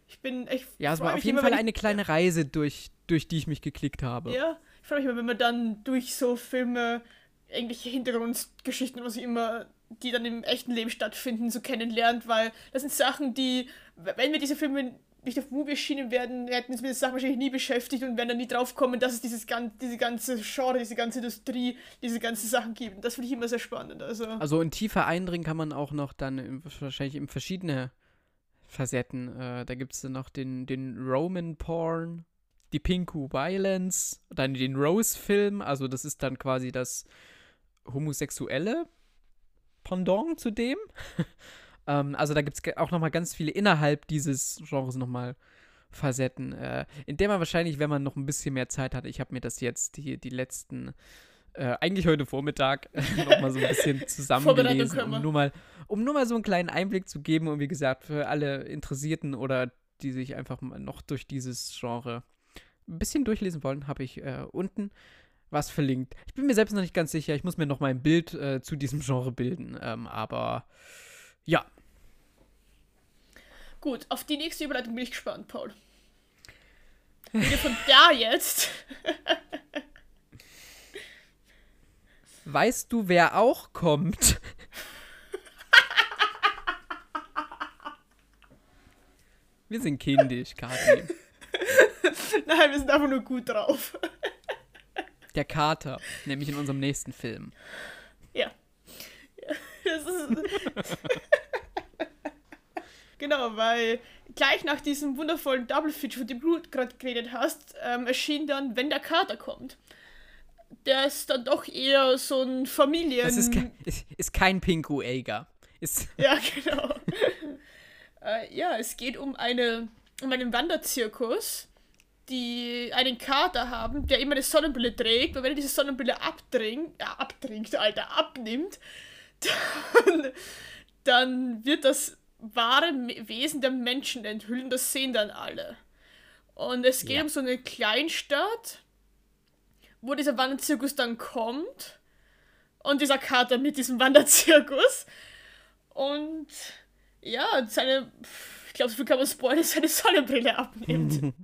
S2: ich bin echt.
S1: Ja, es war auf jeden Fall eine kleine Reise, durch, durch die ich mich geklickt habe.
S2: Ja, ich freue mich immer, wenn man dann durch so Filme irgendwelche Hintergrundgeschichten, was immer, die dann im echten Leben stattfinden, so kennenlernt, weil das sind Sachen, die, wenn wir diese Filme nicht auf Movie erschienen werden, hätten uns mit der Sache wahrscheinlich nie beschäftigt und werden dann nie drauf kommen, dass es dieses gan diese ganze Genre, diese ganze Industrie, diese ganzen Sachen gibt. Das finde ich immer sehr spannend. Also,
S1: also in tiefer eindringen kann man auch noch dann im, wahrscheinlich in verschiedene Facetten. Äh, da gibt es dann noch den, den Roman Porn, die Pinku Violence, dann den Rose-Film, also das ist dann quasi das homosexuelle Pendant zu dem. ähm, also da gibt es auch nochmal ganz viele innerhalb dieses Genres nochmal Facetten, äh, in der man wahrscheinlich, wenn man noch ein bisschen mehr Zeit hat, ich habe mir das jetzt die, die letzten, äh, eigentlich heute Vormittag, nochmal so ein bisschen zusammengelesen, um nur, mal, um nur mal so einen kleinen Einblick zu geben und wie gesagt, für alle Interessierten oder die sich einfach mal noch durch dieses Genre ein bisschen durchlesen wollen, habe ich äh, unten was verlinkt. Ich bin mir selbst noch nicht ganz sicher, ich muss mir noch mal ein Bild äh, zu diesem Genre bilden, ähm, aber ja,
S2: Gut, auf die nächste Überleitung bin ich gespannt, Paul. Wir von da jetzt.
S1: weißt du, wer auch kommt? wir sind kindisch, Kathi.
S2: Nein, wir sind einfach nur gut drauf.
S1: Der Kater, nämlich in unserem nächsten Film.
S2: Ja. ja das ist. Genau, weil gleich nach diesem wundervollen Double Feature, von dem du gerade geredet hast, ähm, erschien dann, wenn der Kater kommt. Der ist dann doch eher so ein Familien...
S1: Das ist, ke ist, ist kein Pinku. Ist
S2: ja, genau. äh, ja, es geht um, eine, um einen Wanderzirkus, die einen Kater haben, der immer eine Sonnenbrille trägt. Und wenn er diese Sonnenbrille abtrinkt, äh, abtrinkt, Alter, abnimmt, dann, dann wird das wahre Wesen der Menschen enthüllen. Das sehen dann alle. Und es geht ja. um so eine Kleinstadt, wo dieser Wanderzirkus dann kommt. Und dieser Kater mit diesem Wanderzirkus. Und ja, seine, ich glaube, so viel kann man spoilern, seine Sonnenbrille abnimmt.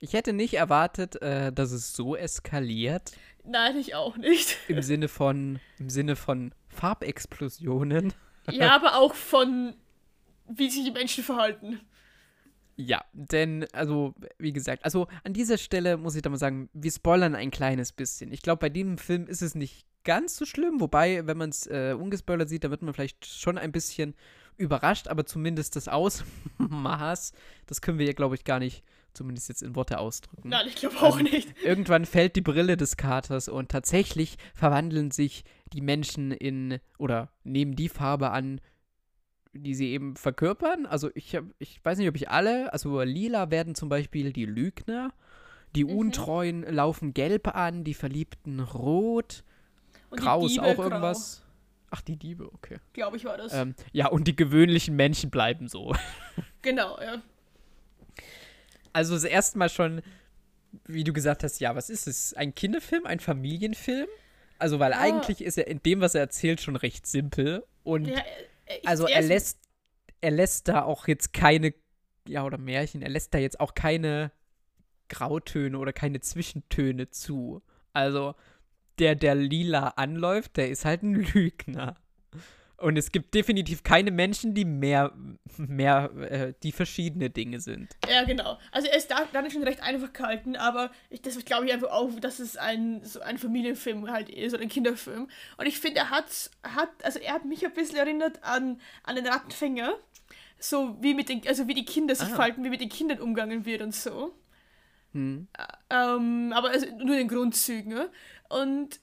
S1: Ich hätte nicht erwartet, äh, dass es so eskaliert.
S2: Nein, ich auch nicht.
S1: Im Sinne von, im Sinne von Farbexplosionen.
S2: Ja, aber auch von wie sich die Menschen verhalten.
S1: Ja, denn, also, wie gesagt, also an dieser Stelle muss ich da mal sagen, wir spoilern ein kleines bisschen. Ich glaube, bei dem Film ist es nicht ganz so schlimm, wobei, wenn man es äh, ungespoilert sieht, da wird man vielleicht schon ein bisschen überrascht, aber zumindest das Ausmaß, das können wir ja, glaube ich, gar nicht, zumindest jetzt in Worte ausdrücken.
S2: Nein, ich glaube auch ähm, nicht.
S1: Irgendwann fällt die Brille des Katers und tatsächlich verwandeln sich die Menschen in, oder nehmen die Farbe an, die sie eben verkörpern. Also ich, hab, ich weiß nicht, ob ich alle, also lila werden zum Beispiel die Lügner, die mhm. Untreuen laufen gelb an, die Verliebten rot, und grau ist auch grau. irgendwas. Ach, die Diebe, okay.
S2: Glaube ich war das.
S1: Ähm, ja, und die gewöhnlichen Menschen bleiben so.
S2: genau, ja.
S1: Also das erste Mal schon, wie du gesagt hast, ja, was ist es? Ein Kinderfilm, ein Familienfilm? Also, weil ah. eigentlich ist er in dem, was er erzählt, schon recht simpel. Und ja, also er lässt, er lässt da auch jetzt keine, ja, oder Märchen, er lässt da jetzt auch keine Grautöne oder keine Zwischentöne zu. Also der, der lila anläuft, der ist halt ein Lügner. Und es gibt definitiv keine Menschen, die mehr, mehr, äh, die verschiedene Dinge sind.
S2: Ja, genau. Also er ist da, dann schon recht einfach gehalten, aber ich, das glaube ich einfach auch, dass es ein, so ein Familienfilm halt ist oder ein Kinderfilm. Und ich finde, er hat, hat, also er hat mich ein bisschen erinnert an, an den Rattenfänger. So wie mit den, also wie die Kinder sich ah. verhalten, wie mit den Kindern umgangen wird und so. Hm. Ähm, aber also nur in den Grundzügen. Ne? Und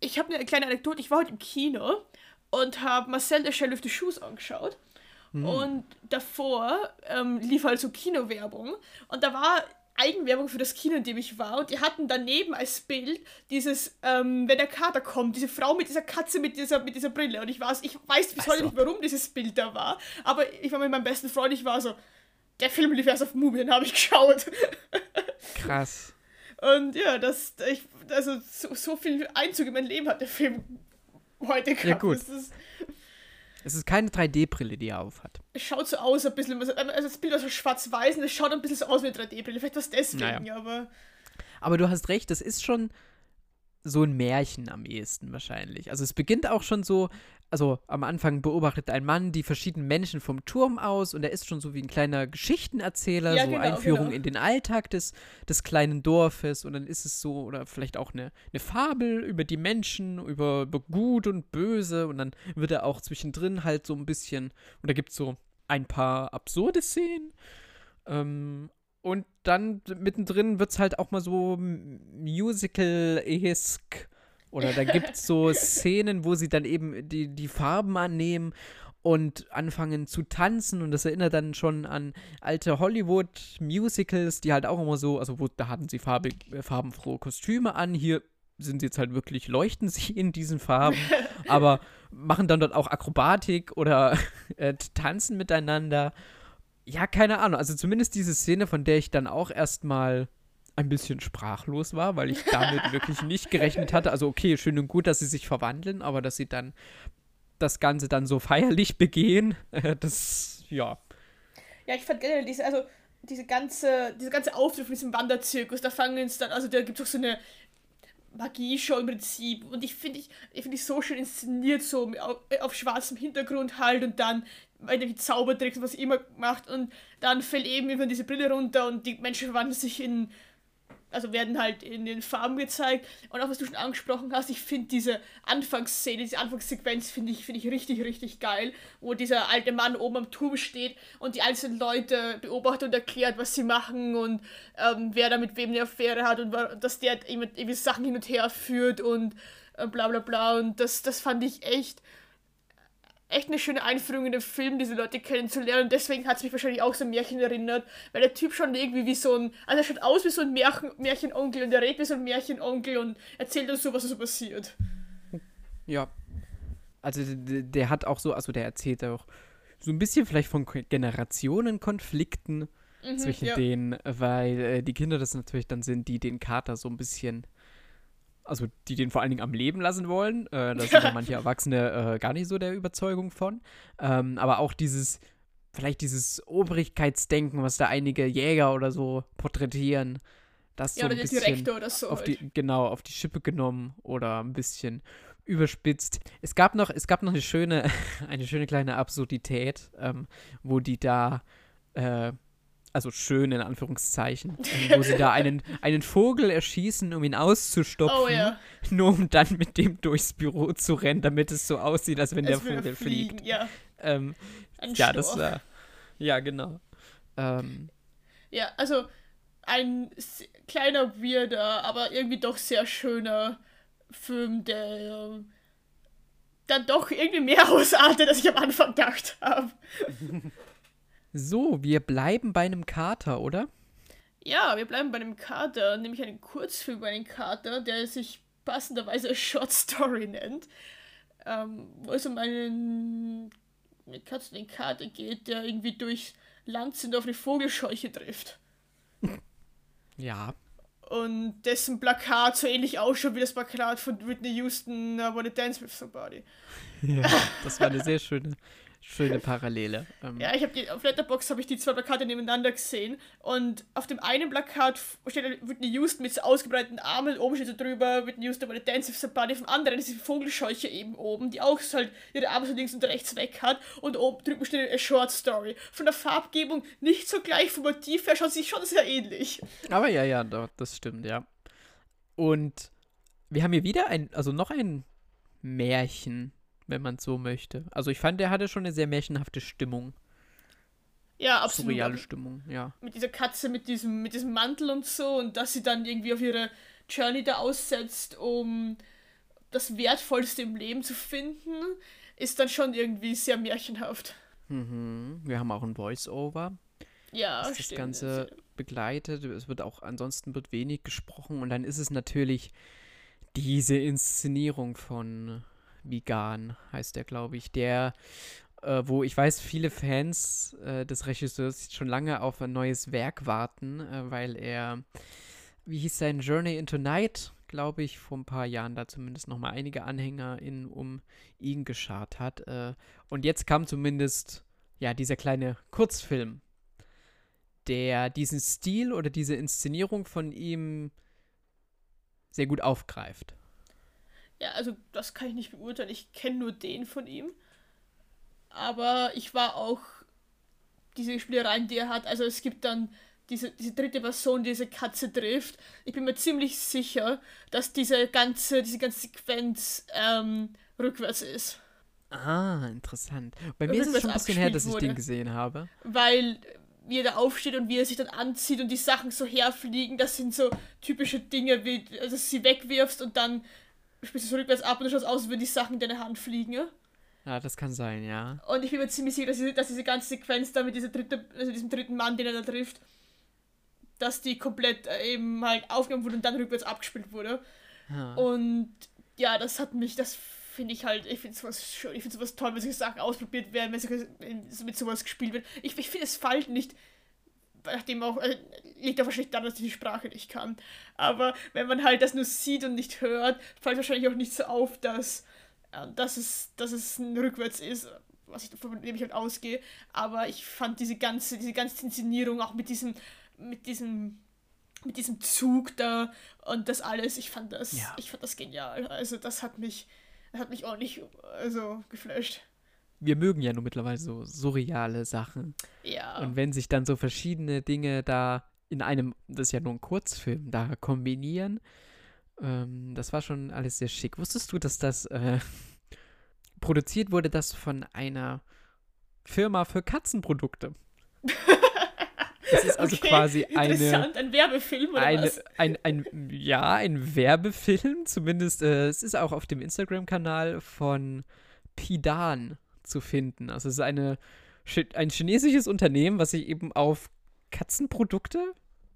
S2: ich habe eine kleine Anekdote, ich war heute im Kino und habe Marcel der Shell of the Shoes angeschaut. Mhm. Und davor ähm, lief halt so Kinowerbung. Und da war Eigenwerbung für das Kino, in dem ich war. Und die hatten daneben als Bild dieses, ähm, wenn der Kater kommt, diese Frau mit dieser Katze mit dieser, mit dieser Brille. Und ich weiß, ich weiß bis heute nicht, warum dieses Bild da war. Aber ich war mit meinem besten Freund, ich war so, der Film lief erst auf Movie, den habe ich geschaut.
S1: Krass.
S2: Und ja, das, ich, also so, so viel Einzug in mein Leben hat der Film heute gehabt.
S1: Ja, gut. Es ist, es ist keine 3D-Brille, die er aufhat.
S2: Es schaut so aus, ein bisschen. Also das Bild ist so schwarz-weiß und es schaut ein bisschen so aus wie eine 3D-Brille. Vielleicht was deswegen, naja. aber.
S1: Aber du hast recht, das ist schon so ein Märchen am ehesten wahrscheinlich. Also es beginnt auch schon so, also am Anfang beobachtet ein Mann die verschiedenen Menschen vom Turm aus und er ist schon so wie ein kleiner Geschichtenerzähler, ja, so genau, Einführung genau. in den Alltag des, des kleinen Dorfes und dann ist es so, oder vielleicht auch eine, eine Fabel über die Menschen, über, über Gut und Böse und dann wird er auch zwischendrin halt so ein bisschen, und da gibt es so ein paar absurde Szenen. Ähm, und dann mittendrin wird es halt auch mal so musical-esque. Oder da gibt es so Szenen, wo sie dann eben die, die Farben annehmen und anfangen zu tanzen. Und das erinnert dann schon an alte Hollywood-Musicals, die halt auch immer so, also wo, da hatten sie farbig, äh, farbenfrohe Kostüme an, hier sind sie jetzt halt wirklich, leuchten sie in diesen Farben, aber machen dann dort auch Akrobatik oder äh, tanzen miteinander. Ja, keine Ahnung, also zumindest diese Szene, von der ich dann auch erstmal ein bisschen sprachlos war, weil ich damit wirklich nicht gerechnet hatte. Also okay, schön und gut, dass sie sich verwandeln, aber dass sie dann das Ganze dann so feierlich begehen, äh, das, ja.
S2: Ja, ich fand generell diese, also diese ganze, diese ganze Auftritt von diesem Wanderzirkus, da fangen es dann, also da gibt es auch so eine Magie-Show im Prinzip und ich finde ich, ich finde so schön inszeniert, so auf, auf, schwarzem Hintergrund halt und dann die Zaubertricks, was immer macht und dann fällt eben immer diese Brille runter und die Menschen verwandeln sich in also werden halt in den Farben gezeigt. Und auch was du schon angesprochen hast, ich finde diese Anfangsszene, diese Anfangssequenz finde ich, finde ich richtig, richtig geil, wo dieser alte Mann oben am Turm steht und die einzelnen Leute beobachtet und erklärt, was sie machen und ähm, wer da mit wem eine Affäre hat und dass der irgendwie Sachen hin und her führt und äh, bla bla bla. Und das, das fand ich echt echt eine schöne Einführung in den Film, diese Leute kennenzulernen. Und deswegen hat es mich wahrscheinlich auch so ein Märchen erinnert, weil der Typ schon irgendwie wie so ein, also er schaut aus wie so ein Märchen, Märchenonkel und der redet wie so ein Märchenonkel und erzählt uns so, was so passiert.
S1: Ja. Also der, der hat auch so, also der erzählt auch so ein bisschen vielleicht von Generationenkonflikten mhm, zwischen ja. denen, weil äh, die Kinder das natürlich dann sind, die den Kater so ein bisschen also die den vor allen Dingen am Leben lassen wollen. Äh, da sind ja manche Erwachsene äh, gar nicht so der Überzeugung von. Ähm, aber auch dieses, vielleicht dieses Obrigkeitsdenken, was da einige Jäger oder so porträtieren. Das ja, so ein oder der Direktor oder so. Auf halt. die, genau, auf die Schippe genommen oder ein bisschen überspitzt. Es gab noch, es gab noch eine schöne, eine schöne kleine Absurdität, ähm, wo die da äh, also schön in Anführungszeichen, wo sie da einen, einen Vogel erschießen, um ihn auszustopfen, oh, ja. nur um dann mit dem durchs Büro zu rennen, damit es so aussieht, als wenn es der Vogel fliegen, fliegt. Ja, ähm, ja das war. Ja, genau. Ähm,
S2: ja, also ein kleiner, weirder, aber irgendwie doch sehr schöner Film, der äh, dann doch irgendwie mehr ausartet, als ich am Anfang gedacht habe.
S1: So, wir bleiben bei einem Kater, oder?
S2: Ja, wir bleiben bei einem Kater, nämlich einen Kurzfilm bei einem Kater, der sich passenderweise Short Story nennt. Ähm, wo es um einen mit Katzen den Kater geht, der irgendwie durchs Land sind auf eine Vogelscheuche trifft.
S1: Ja.
S2: Und dessen Plakat so ähnlich ausschaut wie das Plakat von Whitney Houston, I Wanna Dance with Somebody.
S1: Ja, das war eine sehr schöne Schöne Parallele.
S2: Ähm. Ja, ich habe die auf Letterbox habe ich die zwei Plakate nebeneinander gesehen und auf dem einen Plakat steht Whitney Houston mit so ausgebreiteten Armen, oben steht so drüber Whitney Houston bei der Dance with Somebody, auf dem anderen ist die Vogelscheuche eben oben, die auch halt ihre Arme so links und rechts weg hat und oben drüben steht eine Short Story. Von der Farbgebung nicht so gleich, vom Motiv her schaut sich schon sehr ähnlich.
S1: Aber ja, ja, das stimmt, ja. Und wir haben hier wieder ein, also noch ein Märchen wenn man es so möchte. Also ich fand, der hatte schon eine sehr märchenhafte Stimmung.
S2: Ja, absolut.
S1: Surreale Stimmung, ja.
S2: Mit dieser Katze, mit diesem, mit diesem Mantel und so und dass sie dann irgendwie auf ihre Journey da aussetzt, um das Wertvollste im Leben zu finden, ist dann schon irgendwie sehr märchenhaft.
S1: Mhm. Wir haben auch ein Voice-Over.
S2: Ja,
S1: das, das Ganze begleitet. Es wird auch, ansonsten wird wenig gesprochen und dann ist es natürlich diese Inszenierung von Vigan heißt der, glaube ich, der, äh, wo ich weiß, viele Fans äh, des Regisseurs schon lange auf ein neues Werk warten, äh, weil er, wie hieß sein Journey into Night, glaube ich, vor ein paar Jahren da zumindest nochmal einige Anhänger in, um ihn geschart hat. Äh, und jetzt kam zumindest, ja, dieser kleine Kurzfilm, der diesen Stil oder diese Inszenierung von ihm sehr gut aufgreift.
S2: Ja, also das kann ich nicht beurteilen. Ich kenne nur den von ihm. Aber ich war auch diese Spielereien, die er hat. Also es gibt dann diese, diese dritte Person, die diese Katze trifft. Ich bin mir ziemlich sicher, dass diese ganze, diese ganze Sequenz ähm, rückwärts ist.
S1: Ah, interessant. Bei mir rückwärts ist es schon ein bisschen her, dass ich wurde. den gesehen habe.
S2: Weil wie er da aufsteht und wie er sich dann anzieht und die Sachen so herfliegen, das sind so typische Dinge, wie also sie wegwirfst und dann spielst du so rückwärts ab und du schaust aus, als würden die Sachen in deine Hand fliegen.
S1: Ja, das kann sein, ja.
S2: Und ich bin mir ziemlich sicher, dass diese, dass diese ganze Sequenz da mit dieser dritte, also diesem dritten Mann, den er da trifft, dass die komplett äh, eben halt aufgenommen wurde und dann rückwärts abgespielt wurde.
S1: ja.
S2: Und ja, das hat mich, das finde ich halt, ich finde sowas schön, ich finde sowas toll, wenn solche Sachen ausprobiert werden, wenn solche, wenn mit sowas gespielt wird. Ich, ich finde es fällt nicht, nachdem auch, äh, liegt auch wahrscheinlich daran, dass ich die Sprache nicht kann. Aber wenn man halt das nur sieht und nicht hört, fällt wahrscheinlich auch nicht so auf, dass, äh, dass, es, dass es ein Rückwärts ist, was ich, von dem ich halt ausgehe. Aber ich fand diese ganze, diese ganze Inszenierung auch mit diesem, mit diesem mit diesem Zug da und das alles, ich fand das,
S1: Ja.
S2: ich fand das genial. Also das hat mich, das hat mich ordentlich, also geflasht.
S1: Wir mögen ja nur mittlerweile so surreale Sachen.
S2: Ja.
S1: Und wenn sich dann so verschiedene Dinge da in einem, das ist ja nur ein Kurzfilm, da kombinieren, ähm, das war schon alles sehr schick. Wusstest du, dass das äh, produziert wurde, das von einer Firma für Katzenprodukte? Das ist also
S2: Okay,
S1: quasi eine,
S2: ein Werbefilm oder
S1: eine,
S2: was?
S1: ein, ein, ja, ein Werbefilm, zumindest, äh, es ist auch auf dem Instagram-Kanal von Pidan zu finden. Also es ist eine, ein chinesisches Unternehmen, was sich eben auf Katzenprodukte,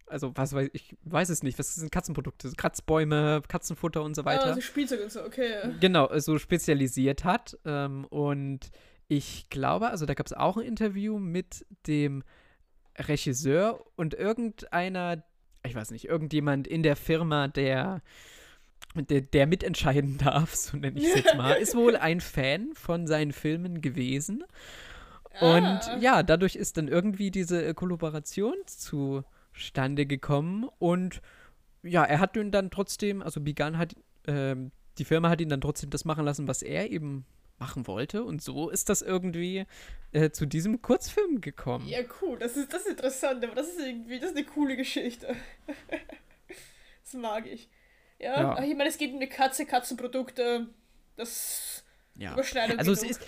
S1: also was weiß ich, weiß es nicht, was sind Katzenprodukte? Kratzbäume, Katzenfutter und so
S2: Ah,
S1: weiter
S2: also Spielzeug und so, okay.
S1: genau, so spezialisiert hat. Ähm, und ich glaube, also da gab es auch ein Interview mit dem Regisseur und irgendeiner, ich weiß nicht, irgendjemand in der Firma, der, der, der mitentscheiden darf, so nenne ich es jetzt mal, ist wohl ein Fan von seinen Filmen gewesen. Und
S2: Ah.
S1: ja, dadurch ist dann irgendwie diese äh, Kollaboration zustande gekommen. Und ja, er hat ihn dann trotzdem, also Bigan hat, ähm, die Firma hat ihn dann trotzdem das machen lassen, was er eben machen wollte. Und so ist das irgendwie äh, zu diesem Kurzfilm gekommen.
S2: Ja, cool, das ist, das ist interessant, aber das ist irgendwie, das ist eine coole Geschichte. das mag ich. Ja,
S1: Ja.
S2: ich meine, es geht um eine Katze, Katzenprodukte, das
S1: Ja.
S2: Überschneidung
S1: Also es ist,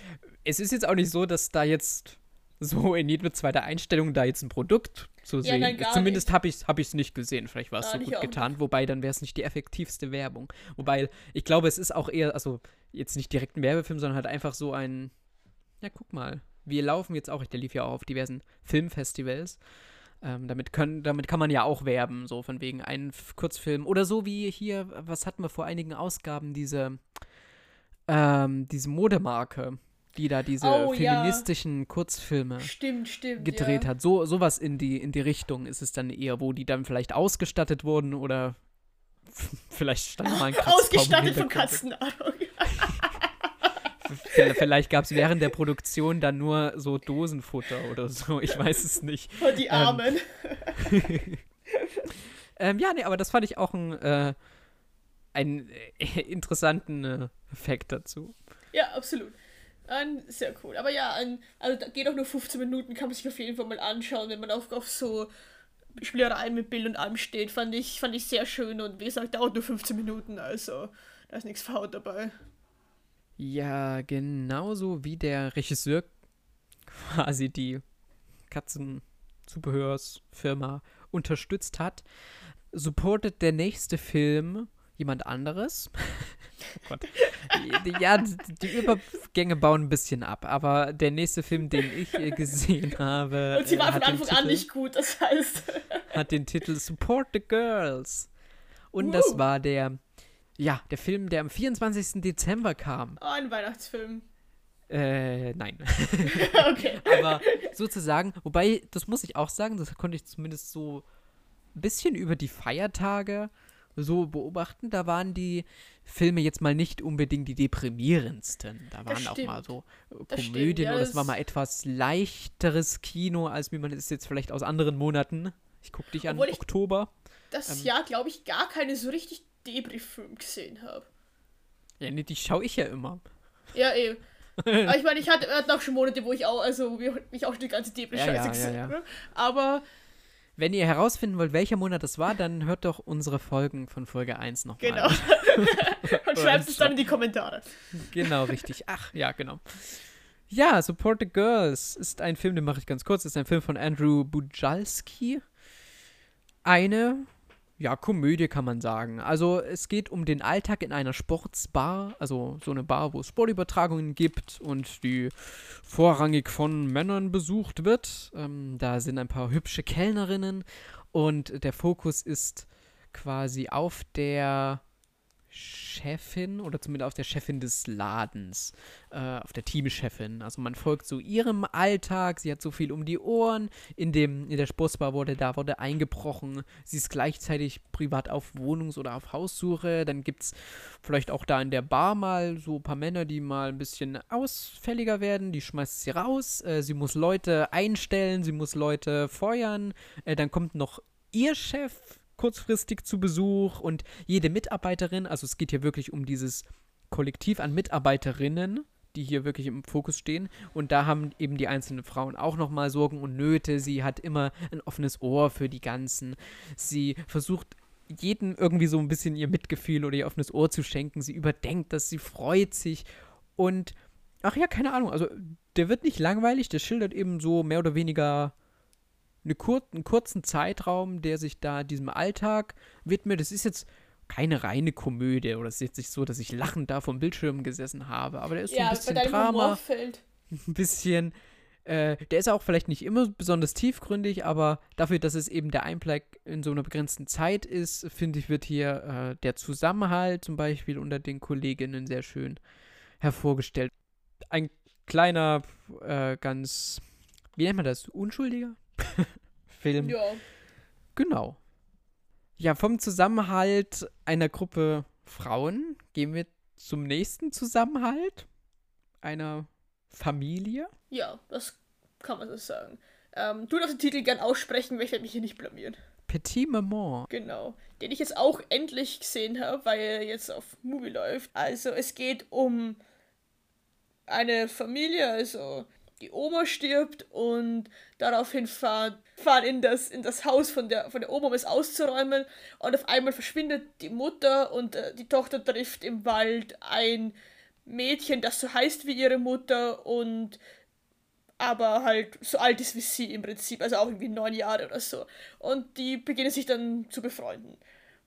S1: es ist jetzt auch nicht so, dass da jetzt so in jeder zweiten Einstellung da jetzt ein Produkt zu
S2: Ja,
S1: sehen
S2: nein,
S1: ist.
S2: gar
S1: Zumindest habe ich es hab ich's nicht gesehen. Vielleicht war es so gut getan, wobei dann wäre es nicht die effektivste Werbung. Wobei, ich glaube, es ist auch eher, also jetzt nicht direkt ein Werbefilm, sondern halt einfach so ein, ja, guck mal, wir laufen jetzt auch, der lief ja auch auf diversen Filmfestivals. Ähm, damit, können, damit kann man ja auch werben, so von wegen einen Kurzfilm. Oder so wie hier, was hatten wir vor einigen Ausgaben, diese, ähm, diese Modemarke, die da diese
S2: Oh, ja.
S1: feministischen Kurzfilme
S2: Stimmt, stimmt.
S1: gedreht
S2: ja.
S1: hat. So sowas in die in die Richtung ist es dann eher, wo die dann vielleicht ausgestattet wurden oder vielleicht stand mal ein
S2: Ausgestattet von
S1: Hintergrund. Vielleicht gab es während der Produktion dann nur so Dosenfutter oder so. Ich weiß es nicht.
S2: Oh, die Armen.
S1: Ähm, ja, nee, aber das fand ich auch ein, äh, einen äh, interessanten äh, Fakt dazu.
S2: Ja, absolut. Ein, sehr cool. Aber ja, ein, also da geht auch nur 15 Minuten, kann man sich auf jeden Fall mal anschauen, wenn man auf, auf so Spielereien mit Bild und allem steht. Fand ich, fand ich sehr schön und wie gesagt, dauert nur 15 Minuten, also da ist nichts faul dabei.
S1: Ja, genauso wie der Regisseur quasi die Katzenzubehörsfirma unterstützt hat, supportet der nächste Film jemand anderes. oh Gott. Ja, die Übergänge bauen ein bisschen ab, aber der nächste Film, den ich äh, gesehen habe,
S2: Und sie
S1: äh,
S2: war von Anfang an
S1: Titel,
S2: nicht gut, das heißt.
S1: hat den Titel Support the Girls. Und das
S2: Uh.
S1: war der, ja, der Film, der am 24. Dezember kam.
S2: Oh, ein Weihnachtsfilm.
S1: Äh, nein.
S2: okay.
S1: Aber sozusagen, wobei, das muss ich auch sagen, das konnte ich zumindest so ein bisschen über die Feiertage so beobachten. Da waren die Filme jetzt mal nicht unbedingt die deprimierendsten. Da waren auch mal so
S2: Das
S1: Komödien
S2: ja,
S1: oder es war mal etwas leichteres Kino, als wie man es jetzt vielleicht aus anderen Monaten. Ich guck dich an,
S2: Obwohl ich-
S1: Oktober.
S2: Das
S1: Ähm.
S2: Jahr, glaube ich, gar keine so richtig Debris-Film gesehen habe.
S1: Ja, nee, die schaue ich ja immer.
S2: Ja, eh. Aber ich meine, ich hatte, wir hatten auch schon Monate, wo ich auch, also, wo ich auch schon die ganze Debris-Scheiße
S1: Ja, ja,
S2: gesehen
S1: ja.
S2: habe. Aber,
S1: Wenn ihr herausfinden wollt, welcher Monat das war, dann hört doch unsere Folgen von Folge 1 nochmal.
S2: genau. Und schreibt es dann in die Kommentare.
S1: Genau, richtig. Ach, ja, genau. Ja, Support the Girls ist ein Film, den mache ich ganz kurz. Ist ein Film von Andrew Bujalski. Eine ja, Komödie kann man sagen. Also es geht um den Alltag in einer Sportsbar, also so eine Bar, wo es Sportübertragungen gibt und die vorrangig von Männern besucht wird. Ähm, da sind ein paar hübsche Kellnerinnen und der Fokus ist quasi auf der Chefin oder zumindest auf der Chefin des Ladens, äh, auf der Teamchefin. Also man folgt so ihrem Alltag, sie hat so viel um die Ohren, in, dem, in der Sportsbar wurde, da wurde eingebrochen, sie ist gleichzeitig privat auf Wohnungs- oder auf Haussuche, dann gibt es vielleicht auch da in der Bar mal so ein paar Männer, die mal ein bisschen ausfälliger werden, die schmeißt sie raus, äh, sie muss Leute einstellen, sie muss Leute feuern, äh, dann kommt noch ihr Chef kurzfristig zu Besuch und jede Mitarbeiterin, also es geht hier wirklich um dieses Kollektiv an Mitarbeiterinnen, die hier wirklich im Fokus stehen. Und da haben eben die einzelnen Frauen auch nochmal Sorgen und Nöte. Sie hat immer ein offenes Ohr für die ganzen. Sie versucht jedem irgendwie so ein bisschen ihr Mitgefühl oder ihr offenes Ohr zu schenken. Sie überdenkt das, sie freut sich. Und, ach ja, keine Ahnung, also der wird nicht langweilig, der schildert eben so mehr oder weniger eine kur einen kurzen Zeitraum, der sich da diesem Alltag widmet. Das ist jetzt keine reine Komödie oder es ist jetzt nicht so, dass ich lachend da vom Bildschirm gesessen habe, aber der ist ja, so ein bisschen Drama, ein bisschen, äh, der ist auch vielleicht nicht immer besonders tiefgründig, aber dafür, dass es eben der Einblick in so einer begrenzten Zeit ist, finde ich, wird hier äh, der Zusammenhalt zum Beispiel unter den Kolleginnen sehr schön hervorgestellt. Ein kleiner, äh, ganz, wie nennt man das, unschuldiger Film. Ja. Genau. Ja, vom Zusammenhalt einer Gruppe Frauen gehen wir zum nächsten Zusammenhalt einer Familie.
S2: Ja, das kann man so sagen. Ähm, du darfst den Titel gern aussprechen, weil ich werde mich hier nicht blamieren.
S1: Petit Maman.
S2: Genau. Den ich jetzt auch endlich gesehen habe, weil er jetzt auf Movie läuft. Also es geht um eine Familie, also die Oma stirbt und daraufhin fahren, fahren in, das, in das Haus von der, von der Oma, um es auszuräumen. Und auf einmal verschwindet die Mutter und äh, die Tochter trifft im Wald ein Mädchen, das so heißt wie ihre Mutter und aber halt so alt ist wie sie im Prinzip, also auch irgendwie neun Jahre oder so. Und die beginnen sich dann zu befreunden.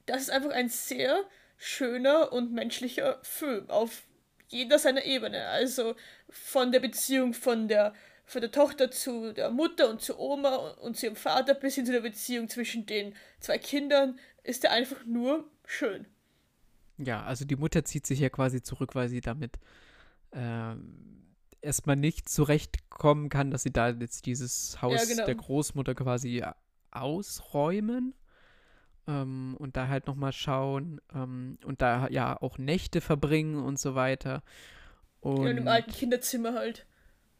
S2: Das ist einfach ein sehr schöner und menschlicher Film auf jeder seiner Ebene. Also von der Beziehung von der, von der Tochter zu der Mutter und zu Oma und zu ihrem Vater bis hin zu der Beziehung zwischen den zwei Kindern ist er einfach nur schön.
S1: Ja, also die Mutter zieht sich ja quasi zurück, weil sie damit ähm, erstmal nicht zurechtkommen kann, dass sie da jetzt dieses Haus ja, genau. der Großmutter quasi ausräumen ähm, und da halt nochmal schauen ähm, und da ja auch Nächte verbringen und so weiter.
S2: Und in einem alten Kinderzimmer halt.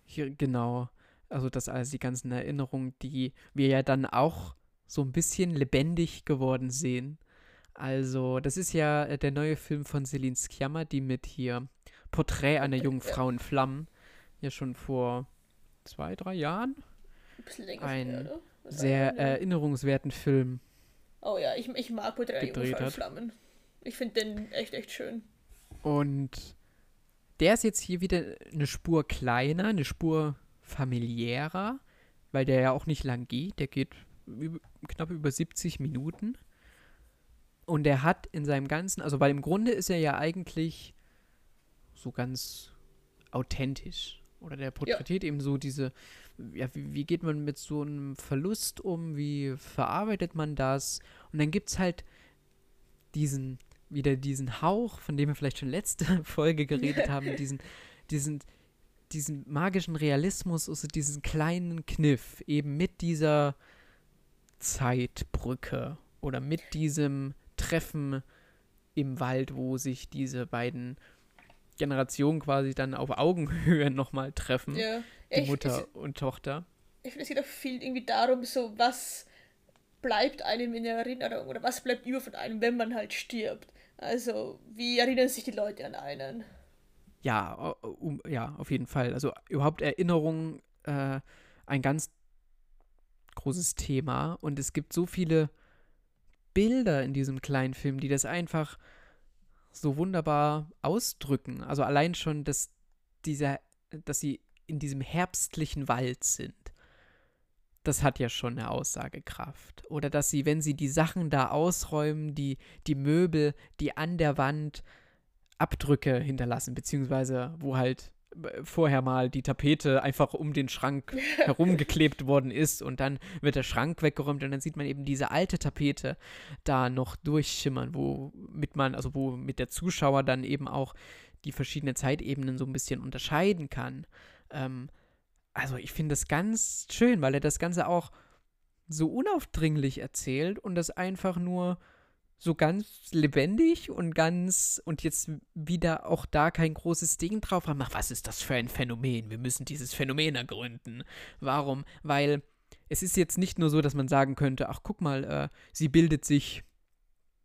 S1: Hier, genau. Also das alles, die ganzen Erinnerungen, die wir ja dann auch so ein bisschen lebendig geworden sehen. Also, das ist ja äh, der neue Film von Celine Sciamma, die mit hier Porträt einer jungen Frau in Flammen ja schon vor zwei, drei Jahren ein bisschen länger einen sehr erinnerungswerten Film
S2: Oh ja, ich, ich mag Porträt der Flammen. Ich finde den echt, echt schön.
S1: Und der ist jetzt hier wieder eine Spur kleiner, eine Spur familiärer, weil der ja auch nicht lang geht. Der geht knapp über 70 Minuten. Und er hat in seinem ganzen, also weil im Grunde ist er ja eigentlich so ganz authentisch. Oder der porträtiert ja. eben so diese, ja, wie, wie, geht man mit so einem Verlust um? Wie verarbeitet man das? Und dann gibt es halt diesen, wieder diesen Hauch, von dem wir vielleicht schon letzte Folge geredet haben, diesen, diesen, diesen magischen Realismus, also diesen kleinen Kniff, eben mit dieser Zeitbrücke oder mit diesem Treffen im Wald, wo sich diese beiden Generationen quasi dann auf Augenhöhe nochmal treffen. Ja. Die ich, Mutter ich, und Tochter.
S2: Ich finde, es geht auch viel irgendwie darum, so was bleibt einem in Erinnerung oder was bleibt über von einem, wenn man halt stirbt. Also, wie erinnern sich die Leute an einen?
S1: Ja, um, ja, auf jeden Fall. Also überhaupt Erinnerung äh, ein ganz großes Thema und es gibt so viele Bilder in diesem kleinen Film, die das einfach so wunderbar ausdrücken. Also allein schon, dass dieser, dass sie in diesem herbstlichen Wald sind. das hat ja schon eine Aussagekraft. Oder dass sie, wenn sie die Sachen da ausräumen, die, die Möbel, die an der Wand Abdrücke hinterlassen, beziehungsweise wo halt vorher mal die Tapete einfach um den Schrank herumgeklebt worden ist und dann wird der Schrank weggeräumt und dann sieht man eben diese alte Tapete da noch durchschimmern, womit man, also wo mit der Zuschauer dann eben auch die verschiedenen Zeitebenen so ein bisschen unterscheiden kann. Ähm, also ich finde das ganz schön, weil er das Ganze auch so unaufdringlich erzählt und das einfach nur so ganz lebendig und ganz und jetzt wieder auch da kein großes Ding drauf haben. Ach, was ist das für ein Phänomen? Wir müssen dieses Phänomen ergründen. Warum? Weil es ist jetzt nicht nur so, dass man sagen könnte, ach guck mal, äh, sie bildet sich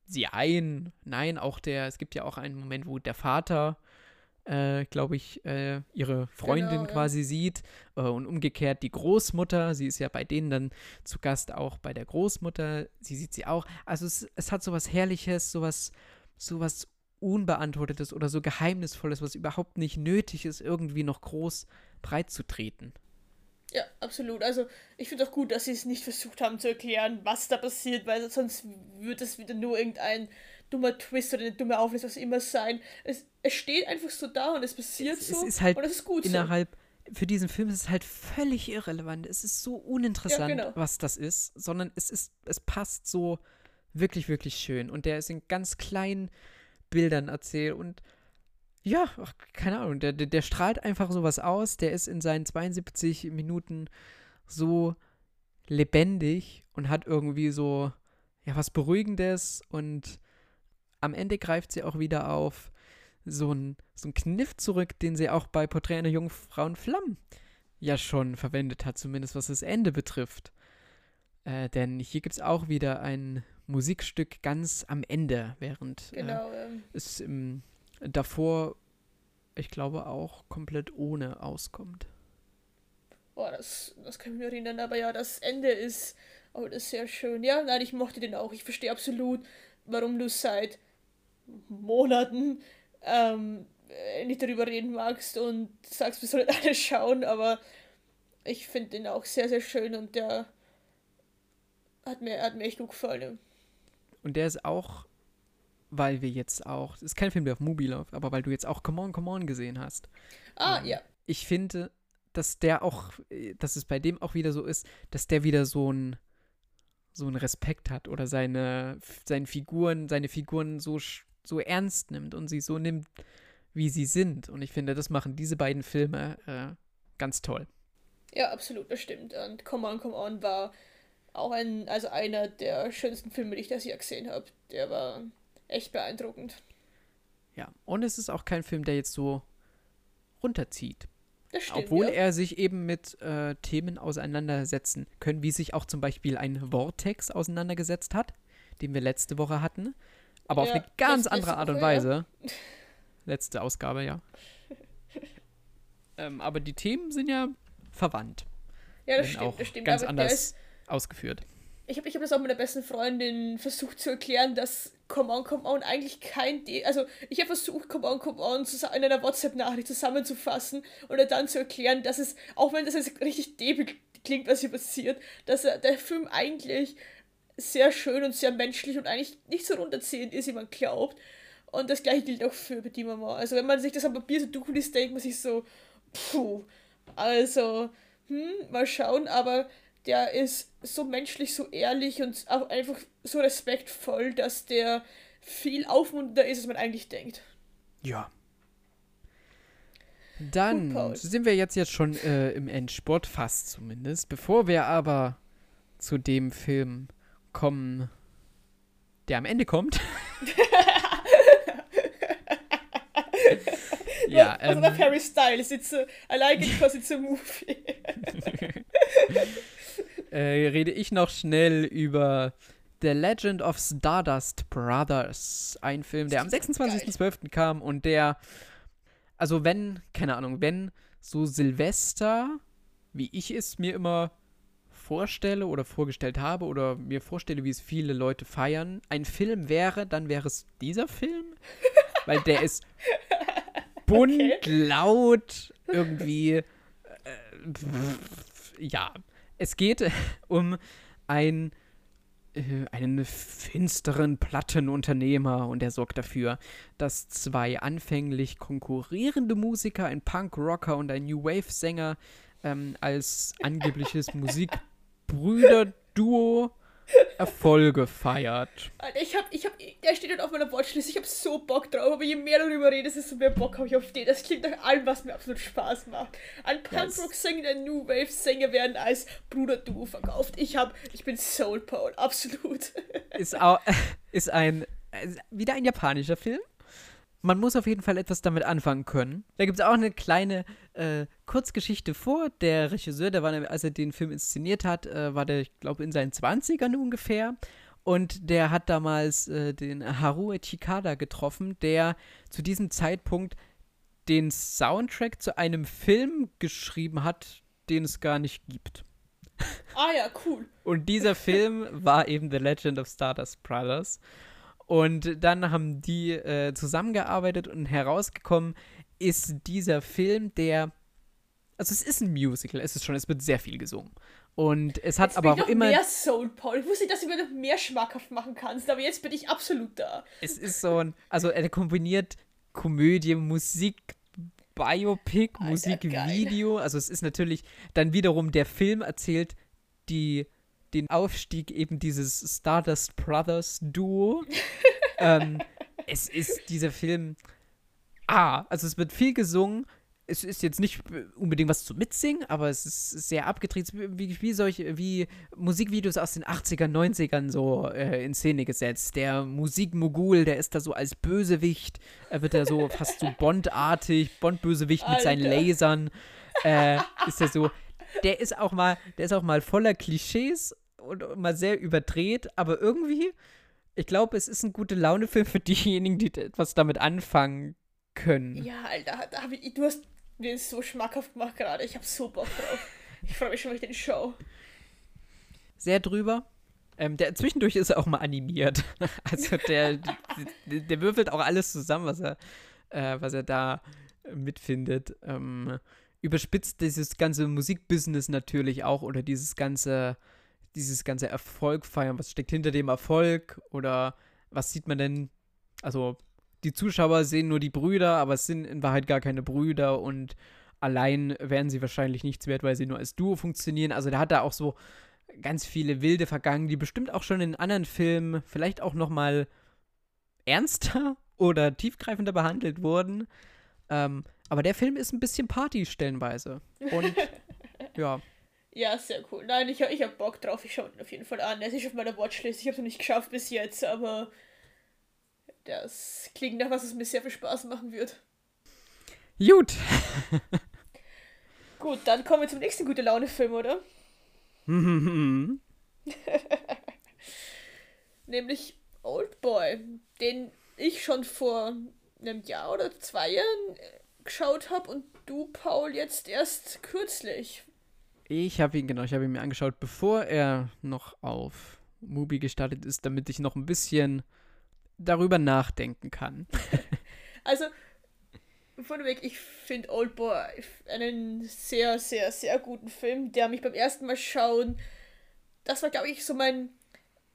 S1: sie ein. Nein, auch der, es gibt ja auch einen Moment, wo der Vater äh, glaube ich, äh, ihre Freundin genau, quasi ja. sieht. Äh, und umgekehrt die Großmutter, sie ist ja bei denen dann zu Gast auch bei der Großmutter, sie sieht sie auch. Also es, es hat sowas Herrliches, sowas, sowas Unbeantwortetes oder so Geheimnisvolles, was überhaupt nicht nötig ist, irgendwie noch groß breit zu treten.
S2: Ja, absolut. Also ich finde auch gut, dass sie es nicht versucht haben zu erklären, was da passiert, weil sonst würde es wieder nur irgendein dummer Twist oder eine dumme Auflösung, was immer sein. Es, es steht einfach so da und es passiert
S1: es,
S2: so.
S1: Es ist halt
S2: und es ist gut
S1: innerhalb, so. für diesen Film ist es halt völlig irrelevant. Es ist so uninteressant, ja, genau. was das ist, sondern es ist, es passt so wirklich, wirklich schön. Und der ist in ganz kleinen Bildern erzählt und ja, ach, keine Ahnung, der, der, der strahlt einfach sowas aus. Der ist in seinen 72 Minuten so lebendig und hat irgendwie so, ja, was Beruhigendes und am Ende greift sie auch wieder auf so einen so Kniff zurück, den sie auch bei Porträt einer Jungfrau in Flammen ja schon verwendet hat, zumindest was das Ende betrifft. Äh, denn hier gibt es auch wieder ein Musikstück ganz am Ende, während
S2: äh, genau, äh,
S1: es im, davor, ich glaube, auch komplett ohne auskommt.
S2: Boah, das, das kann ich mir erinnern, aber ja, das Ende ist, oh, das ist sehr schön. Ja, nein, ich mochte den auch. Ich verstehe absolut, warum du seit Monaten ähm, nicht darüber reden magst und sagst, wir sollen alle schauen, aber ich finde den auch sehr, sehr schön und der hat mir, hat mir echt gut gefallen.
S1: Und der ist auch, weil wir jetzt auch, das ist kein Film, der auf Mubi läuft, aber weil du jetzt auch Come On, Come On gesehen hast.
S2: Ah, ähm, ja.
S1: Ich finde, dass der auch, dass es bei dem auch wieder so ist, dass der wieder so ein so einen Respekt hat oder seine, seine Figuren, seine Figuren so so ernst nimmt und sie so nimmt, wie sie sind. Und ich finde, das machen diese beiden Filme äh, ganz toll.
S2: Ja, absolut, das stimmt. Und Come On, Come On war auch ein, also einer der schönsten Filme, die ich das Jahr gesehen habe. Der war echt beeindruckend.
S1: Ja, und es ist auch kein Film, der jetzt so runterzieht.
S2: Das stimmt,
S1: Obwohl
S2: ja.
S1: er sich eben mit äh, Themen auseinandersetzen können, wie sich auch zum Beispiel ein Vortex auseinandergesetzt hat, den wir letzte Woche hatten aber ja, auf eine ganz andere Art und Weise. Ja. Letzte Ausgabe, ja. ähm, aber die Themen sind ja verwandt.
S2: Ja, das stimmt, das stimmt.
S1: Ganz aber anders ist, ausgeführt.
S2: Ich habe ich hab das auch meiner besten Freundin versucht zu erklären, dass Come On, Come On eigentlich kein. De also, ich habe versucht, Come On, Come On in einer WhatsApp-Nachricht zusammenzufassen und dann zu erklären, dass es, auch wenn das jetzt richtig debüt klingt, was hier passiert, dass er, der Film eigentlich sehr schön und sehr menschlich und eigentlich nicht so runterziehend ist, wie man glaubt. Und das gleiche gilt auch für Petit Maman. Also wenn man sich das am Papier so durchliest, denkt man sich so, puh, also, hm, mal schauen, aber der ist so menschlich, so ehrlich und auch einfach so respektvoll, dass der viel aufmunternder ist, als man eigentlich denkt.
S1: Ja. Dann Gut, sind wir jetzt jetzt schon äh, im Endsport, fast zumindest. Bevor wir aber zu dem Film kommen, der am Ende kommt.
S2: ja, also ähm, der Harry Styles, it's a, I like it because it's a movie.
S1: äh, rede ich noch schnell über The Legend of Stardust Brothers. Ein Film, der am 26.12. kam und der, also wenn, keine Ahnung, wenn so Silvester, wie ich es mir immer vorstelle oder vorgestellt habe oder mir vorstelle, wie es viele Leute feiern, ein Film wäre, dann wäre es dieser Film. Weil der ist bunt, okay. laut, irgendwie. Äh, ja. Es geht um ein, äh, einen finsteren Plattenunternehmer und er sorgt dafür, dass zwei anfänglich konkurrierende Musiker, ein Punk-Rocker und ein New Wave-Sänger, ähm, als angebliches Musikbrüder-Duo Erfolge feiert.
S2: Ich hab, ich hab, der steht halt auf meiner Watchlist. Ich hab so Bock drauf, aber je mehr darüber rede, desto mehr Bock habe ich auf den. Das klingt nach allem, was mir absolut Spaß macht. Ein Punkrock-Sänger, der New Wave-Sänger werden als Bruder-Duo verkauft. Ich hab, ich bin Soul Paul, absolut.
S1: Ist auch, ist ein, wieder ein japanischer Film man muss auf jeden Fall etwas damit anfangen können. Da gibt es auch eine kleine äh, Kurzgeschichte vor. Der Regisseur, der war, als er den Film inszeniert hat, äh, war der, ich glaube, in seinen 20ern ungefähr. Und der hat damals äh, den Haruo Chikada getroffen, der zu diesem Zeitpunkt den Soundtrack zu einem Film geschrieben hat, den es gar nicht gibt.
S2: Ah ja, cool.
S1: Und dieser Film war eben The Legend of Stardust Brothers. Und dann haben die äh, zusammengearbeitet und herausgekommen ist dieser Film, der. Also es ist ein Musical, es ist schon, es wird sehr viel gesungen. Und es hat
S2: jetzt
S1: aber
S2: bin
S1: auch immer.
S2: mehr Soul Paul. Ich wusste nicht, dass du mir noch mehr schmackhaft machen kannst, aber jetzt bin ich absolut da.
S1: Es ist so ein. Also er kombiniert Komödie, Musik, Biopic, Musikvideo. Also es ist natürlich dann wiederum der Film erzählt die den Aufstieg eben dieses Stardust Brothers Duo. ähm, es ist dieser Film. Ah, also es wird viel gesungen. Es ist jetzt nicht unbedingt was zu mitsingen, aber es ist sehr abgedreht, wie, wie solche, wie Musikvideos aus den 80ern, 90ern so äh, in Szene gesetzt. Der Musikmogul, der ist da so als Bösewicht, er wird da so fast so Bond-artig, Bond-Bösewicht mit seinen Lasern. Äh, ist er so, der ist auch mal, der ist auch mal voller Klischees und mal sehr überdreht, aber irgendwie, ich glaube, es ist ein gute Laune-Film für diejenigen, die etwas damit anfangen können.
S2: Ja, Alter, da ich, du hast mir so schmackhaft gemacht gerade. Ich habe so Bock drauf. Ich freue mich schon auf den Show.
S1: Sehr drüber. Ähm, der zwischendurch ist er auch mal animiert. Also der, der, der, würfelt auch alles zusammen, was er, äh, was er da mitfindet. Ähm, überspitzt dieses ganze Musikbusiness natürlich auch oder dieses ganze dieses ganze Erfolg feiern. Was steckt hinter dem Erfolg? Oder was sieht man denn? Also, die Zuschauer sehen nur die Brüder, aber es sind in Wahrheit gar keine Brüder und allein wären sie wahrscheinlich nichts wert, weil sie nur als Duo funktionieren. Also, da hat er auch so ganz viele wilde Vergangen, die bestimmt auch schon in anderen Filmen vielleicht auch noch mal ernster oder tiefgreifender behandelt wurden. Ähm, aber der Film ist ein bisschen Party stellenweise. Und ja,
S2: ja, sehr cool. Nein, ich, ich hab Bock drauf. Ich schaue ihn auf jeden Fall an. Er ist auf meiner Watchlist. Ich habe es noch nicht geschafft bis jetzt, aber das klingt nach was, was mir sehr viel Spaß machen wird.
S1: Gut.
S2: Gut, dann kommen wir zum nächsten gute Laune-Film, oder? Nämlich Old Boy, den ich schon vor einem Jahr oder zwei Jahren geschaut habe und du, Paul, jetzt erst kürzlich.
S1: Ich habe ihn, genau, ich habe ihn mir angeschaut, bevor er noch auf Mubi gestartet ist, damit ich noch ein bisschen darüber nachdenken kann.
S2: also, vorneweg, ich finde Old Boy einen sehr, sehr, sehr guten Film, der mich beim ersten Mal schauen, das war, glaube ich, so mein,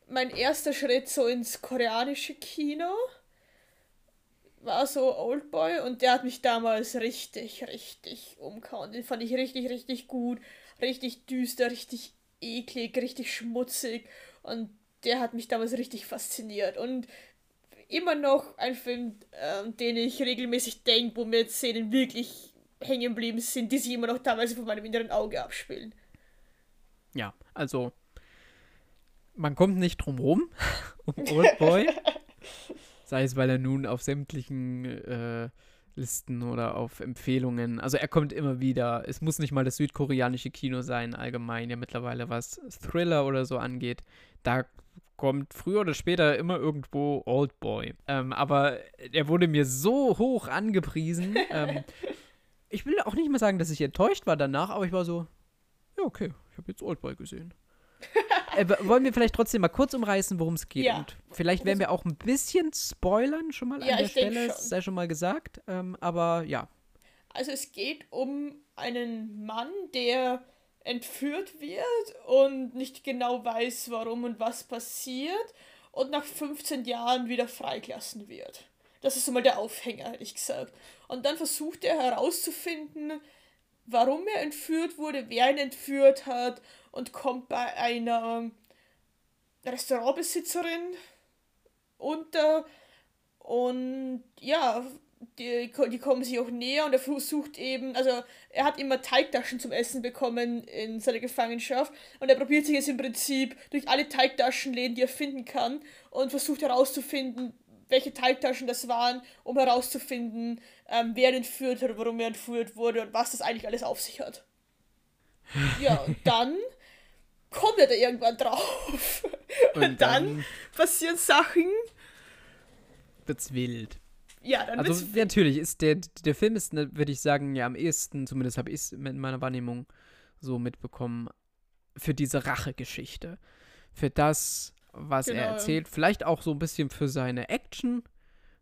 S2: mein erster Schritt so ins koreanische Kino. War so Old Boy und der hat mich damals richtig, richtig umgehauen. Den fand ich richtig, richtig gut richtig düster, richtig eklig, richtig schmutzig und der hat mich damals richtig fasziniert und immer noch ein Film, äh, den ich regelmäßig denke, wo mir Szenen wirklich hängen geblieben sind, die sich immer noch teilweise vor meinem inneren Auge abspielen.
S1: Ja, also man kommt nicht drum rum um Oldboy. Sei es, weil er nun auf sämtlichen äh, Listen oder auf Empfehlungen. Also er kommt immer wieder. Es muss nicht mal das südkoreanische Kino sein, allgemein ja mittlerweile, was Thriller oder so angeht. Da kommt früher oder später immer irgendwo Old Boy. Ähm, aber er wurde mir so hoch angepriesen. ähm, ich will auch nicht mal sagen, dass ich enttäuscht war danach, aber ich war so, ja, okay, ich habe jetzt Old Boy gesehen äh, wollen wir vielleicht trotzdem mal kurz umreißen, worum es geht? Ja. Und vielleicht werden wir auch ein bisschen spoilern, schon mal ja, an der Stelle, schon. sei schon mal gesagt. Ähm, aber ja.
S2: Also es geht um einen Mann, der entführt wird und nicht genau weiß, warum und was passiert und nach 15 Jahren wieder freigelassen wird. Das ist so mal der Aufhänger, hätte ich gesagt. Und dann versucht er herauszufinden, warum er entführt wurde, wer ihn entführt hat und kommt bei einer Restaurantbesitzerin unter und ja, die, die kommen sich auch näher und er versucht eben, also er hat immer Teigtaschen zum Essen bekommen in seiner Gefangenschaft und er probiert sich jetzt im Prinzip durch alle Teigtaschenläden, die er finden kann und versucht herauszufinden, welche Teigtaschen das waren, um herauszufinden, ähm, wer entführt hat, warum er entführt wurde und was das eigentlich alles auf sich hat. Ja, und dann kommt er da irgendwann drauf. Und, und dann, dann passieren Sachen.
S1: Wird's wild.
S2: Ja, dann
S1: Also natürlich ist der, der Film ist, ne, würde ich sagen, ja am ehesten, zumindest habe ich es in meiner Wahrnehmung so mitbekommen, für diese Rachegeschichte. Für das, was genau. er erzählt. Vielleicht auch so ein bisschen für seine Action,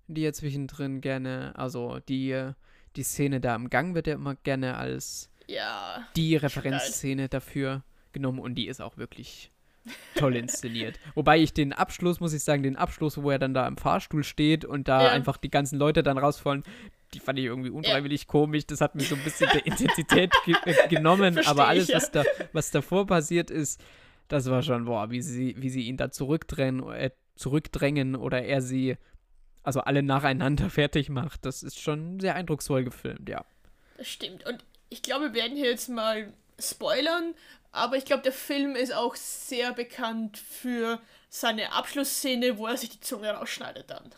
S1: die er zwischendrin gerne, also die, die Szene da im Gang wird ja immer gerne als
S2: ja,
S1: die Referenzszene dafür genommen und die ist auch wirklich toll inszeniert. Wobei ich den Abschluss, muss ich sagen, den Abschluss, wo er dann da im Fahrstuhl steht und da ja. einfach die ganzen Leute dann rausfallen, die fand ich irgendwie unfreiwillig ja. komisch. Das hat mir so ein bisschen der Intensität ge äh, genommen. Versteh aber alles, ich, ja. was, da, was davor passiert ist, das war schon, boah, wie sie, wie sie ihn da zurückdrängen, äh, zurückdrängen oder er sie, also alle nacheinander fertig macht. Das ist schon sehr eindrucksvoll gefilmt, ja.
S2: Das stimmt. Und ich glaube, wir werden hier jetzt mal spoilern, aber ich glaube, der Film ist auch sehr bekannt für seine Abschlussszene, wo er sich die Zunge rausschneidet dann.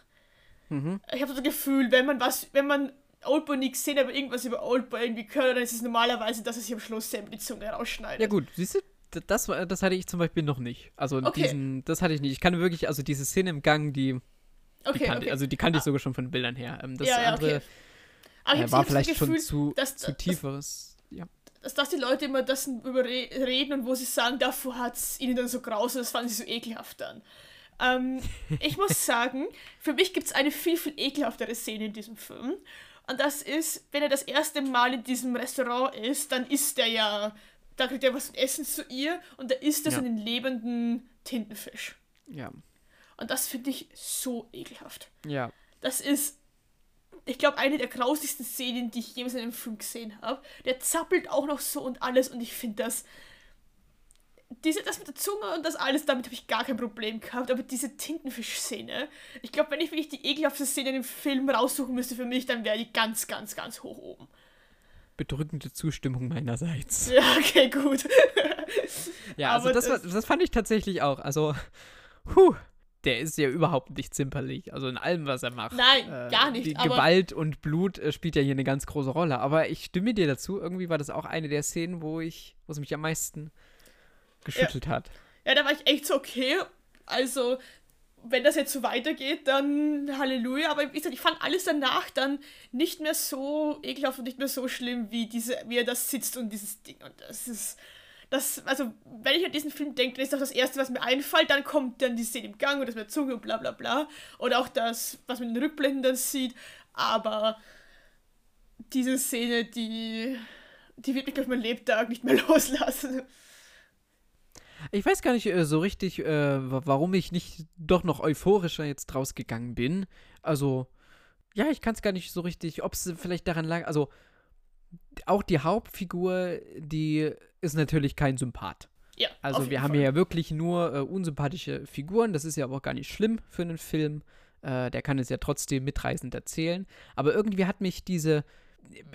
S2: Mhm. Ich habe das Gefühl, wenn man was, wenn man Oldboy nicht gesehen aber irgendwas über Oldboy irgendwie gehört, dann ist es normalerweise, dass er sich am Schluss selber die Zunge rausschneidet.
S1: Ja gut, siehst du, das, das hatte ich zum Beispiel noch nicht. Also okay. diesen, das hatte ich nicht. Ich kann wirklich, also diese Szene im Gang, die, okay, die kannte, okay. also die kannte ich ah. sogar schon von Bildern her. Ähm, das ja, ja, andere äh, war vielleicht Gefühl, schon zu, dass, zu tieferes. Das, ja
S2: dass, dass die Leute immer das überreden und wo sie sagen, davor hat es ihnen dann so grausam, das fanden sie so ekelhaft dann. Ähm, ich muss sagen, für mich gibt es eine viel, viel ekelhaftere Szene in diesem Film. Und das ist, wenn er das erste Mal in diesem Restaurant ist, dann isst er ja, da kriegt er was zu essen zu ihr und da isst er ja. so einen lebenden Tintenfisch.
S1: Ja.
S2: Und das finde ich so ekelhaft.
S1: Ja.
S2: Das ist ich glaube, eine der grausigsten Szenen, die ich jemals in einem Film gesehen habe. Der zappelt auch noch so und alles und ich finde das. Diese, das mit der Zunge und das alles, damit habe ich gar kein Problem gehabt. Aber diese Tintenfisch-Szene, ich glaube, wenn ich wirklich die ekelhafte Szene in dem Film raussuchen müsste für mich, dann wäre die ganz, ganz, ganz hoch oben.
S1: Bedrückende Zustimmung meinerseits.
S2: Ja, okay, gut.
S1: ja, also das, das, das fand ich tatsächlich auch. Also, puh der ist ja überhaupt nicht zimperlich. Also in allem, was er macht.
S2: Nein, äh, gar nicht.
S1: Die Gewalt und Blut äh, spielt ja hier eine ganz große Rolle. Aber ich stimme dir dazu. Irgendwie war das auch eine der Szenen, wo ich, wo es mich am meisten geschüttelt
S2: ja.
S1: hat.
S2: Ja, da war ich echt so okay. Also, wenn das jetzt so weitergeht, dann Halleluja. Aber wie gesagt, ich fand alles danach dann nicht mehr so ekelhaft und nicht mehr so schlimm, wie diese, wie er da sitzt und dieses Ding. Und das ist das, also, wenn ich an diesen Film denke, dann ist das das Erste, was mir einfällt. Dann kommt dann die Szene im Gang und das mit der Zunge und bla bla bla. Oder auch das, was man in den Rückblenden dann sieht. Aber diese Szene, die, die wird mich auf meinen Lebtag nicht mehr loslassen.
S1: Ich weiß gar nicht äh, so richtig, äh, warum ich nicht doch noch euphorischer jetzt rausgegangen bin. Also, ja, ich kann es gar nicht so richtig, ob es vielleicht daran lag. Also, auch die Hauptfigur, die ist natürlich kein Sympath.
S2: Ja,
S1: also wir haben Fall. ja wirklich nur äh, unsympathische Figuren. Das ist ja aber auch gar nicht schlimm für einen Film. Äh, der kann es ja trotzdem mitreißend erzählen. Aber irgendwie hat mich diese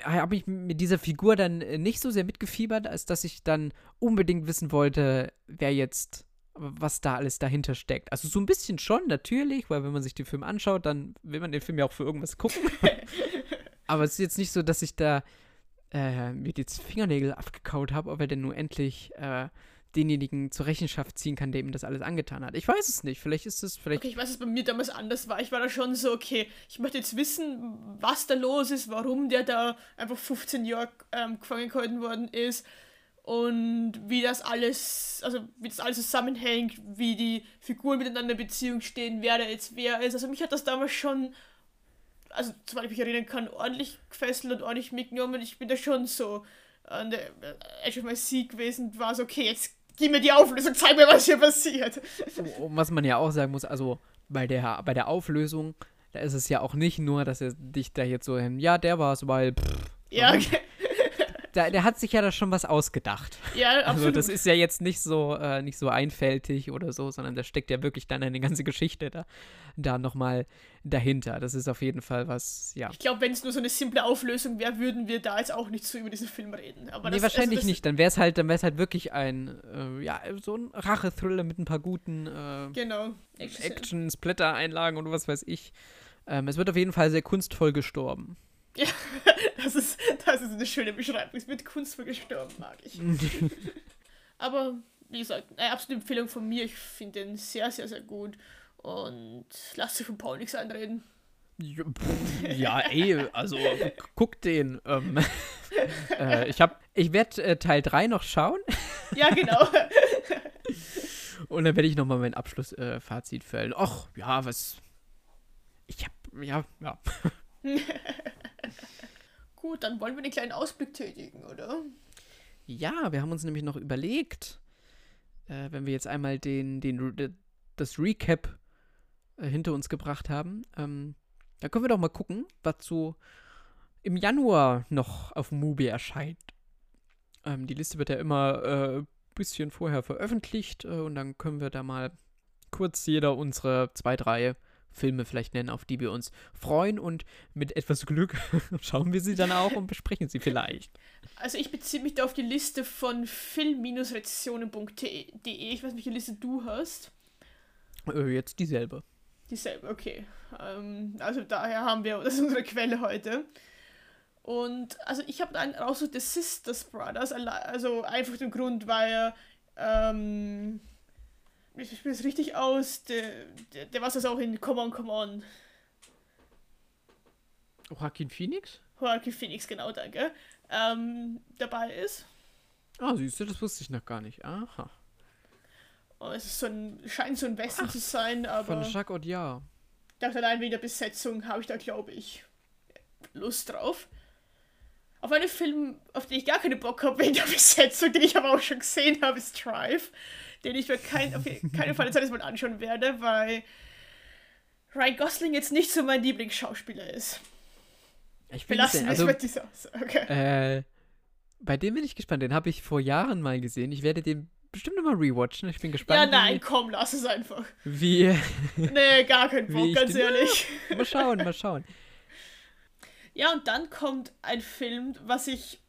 S1: habe ich mit dieser Figur dann nicht so sehr mitgefiebert, als dass ich dann unbedingt wissen wollte, wer jetzt, was da alles dahinter steckt. Also so ein bisschen schon, natürlich, weil wenn man sich den Film anschaut, dann will man den Film ja auch für irgendwas gucken. Aber es ist jetzt nicht so, dass ich da äh, mir die Fingernägel abgekaut habe, ob er denn nur endlich äh, denjenigen zur Rechenschaft ziehen kann, der ihm das alles angetan hat. Ich weiß es nicht. Vielleicht ist es vielleicht.
S2: Okay, ich weiß, dass bei mir damals anders war. Ich war da schon so, okay, ich möchte jetzt wissen, was da los ist, warum der da einfach 15 Jahre ähm, gefangen gehalten worden ist und wie das alles, also wie das alles zusammenhängt, wie die Figuren miteinander in Beziehung stehen, wer da jetzt wer ist. Also mich hat das damals schon also soweit ich mich erinnern kann, ordentlich gefesselt und ordentlich mitgenommen. Ich bin da schon so an der Edge of My Seat gewesen, war so, okay, jetzt gib mir die Auflösung, zeig mir, was hier passiert.
S1: Und was man ja auch sagen muss, also bei der, bei der Auflösung, da ist es ja auch nicht nur, dass er dich da jetzt so hin, ja, der war es, weil. Pff,
S2: ja, okay.
S1: Da, der hat sich ja da schon was ausgedacht.
S2: Ja, absolut.
S1: Also das ist ja jetzt nicht so, äh, nicht so einfältig oder so, sondern da steckt ja wirklich dann eine ganze Geschichte da, da nochmal dahinter. Das ist auf jeden Fall was, ja.
S2: Ich glaube, wenn es nur so eine simple Auflösung wäre, würden wir da jetzt auch nicht so über diesen Film reden. Aber
S1: nee,
S2: das,
S1: wahrscheinlich
S2: also das,
S1: nicht. Dann wäre es halt, dann wäre es halt wirklich ein, äh, ja, so ein Rache-Thriller mit ein paar guten äh,
S2: Genau.
S1: Action-Splitter-Einlagen und was weiß ich. Ähm, es wird auf jeden Fall sehr kunstvoll gestorben.
S2: Ja, das ist, das ist eine schöne Beschreibung. Es wird kunstvoll gestorben, mag ich. Aber wie gesagt, eine absolute Empfehlung von mir. Ich finde den sehr, sehr, sehr gut. Und lass sich von Paul nichts einreden.
S1: Ja, pff, ja, ey, also guck den. Ähm, äh, ich hab, ich werde äh, Teil 3 noch schauen.
S2: Ja, genau.
S1: Und dann werde ich nochmal mein Abschlussfazit äh, fällen. Och, ja, was. Ich hab, ja, ja.
S2: Gut, dann wollen wir einen kleinen Ausblick tätigen, oder?
S1: Ja, wir haben uns nämlich noch überlegt, äh, wenn wir jetzt einmal den, den, das Recap äh, hinter uns gebracht haben, ähm, da können wir doch mal gucken, was so im Januar noch auf Mubi erscheint. Ähm, die Liste wird ja immer ein äh, bisschen vorher veröffentlicht äh, und dann können wir da mal kurz jeder unsere zwei, drei Filme vielleicht nennen, auf die wir uns freuen und mit etwas Glück schauen wir sie dann auch und besprechen sie vielleicht.
S2: Also ich beziehe mich da auf die Liste von film-rezessionen.de. Ich weiß nicht, welche Liste du hast.
S1: Äh, jetzt dieselbe.
S2: Dieselbe, okay. Ähm, also daher haben wir, das ist unsere Quelle heute. Und also ich habe einen rausgesucht, The Sisters Brothers, also einfach den Grund, weil ähm, ich spiele es richtig aus, der, der, der war es auch in Come On, Come On.
S1: Joaquin Phoenix?
S2: Joaquin Phoenix, genau, danke. Ähm, dabei ist.
S1: Ah, siehst du, das wusste ich noch gar nicht. Aha.
S2: Oh, es ist so ein, scheint so ein Western zu sein, aber.
S1: Von Jacques Audiard.
S2: Dachte allein wegen der Besetzung habe ich da, glaube ich, Lust drauf. Auf einen Film, auf den ich gar keine Bock habe wegen der Besetzung, den ich aber auch schon gesehen habe, ist Drive. Den ich mir kein, auf keinen Fall jetzt mal anschauen werde, weil Ryan Gosling jetzt nicht so mein Lieblingsschauspieler ist.
S1: Ich bin
S2: Belassen wir
S1: also,
S2: mit dieser okay.
S1: äh, Bei dem bin ich gespannt. Den habe ich vor Jahren mal gesehen. Ich werde den bestimmt immer rewatchen. Ich bin gespannt.
S2: Ja, nein, wie, komm, lass es einfach.
S1: Wie.
S2: nee, gar kein Bock, ganz den, ehrlich.
S1: Ja, mal schauen, mal schauen.
S2: Ja, und dann kommt ein Film, was ich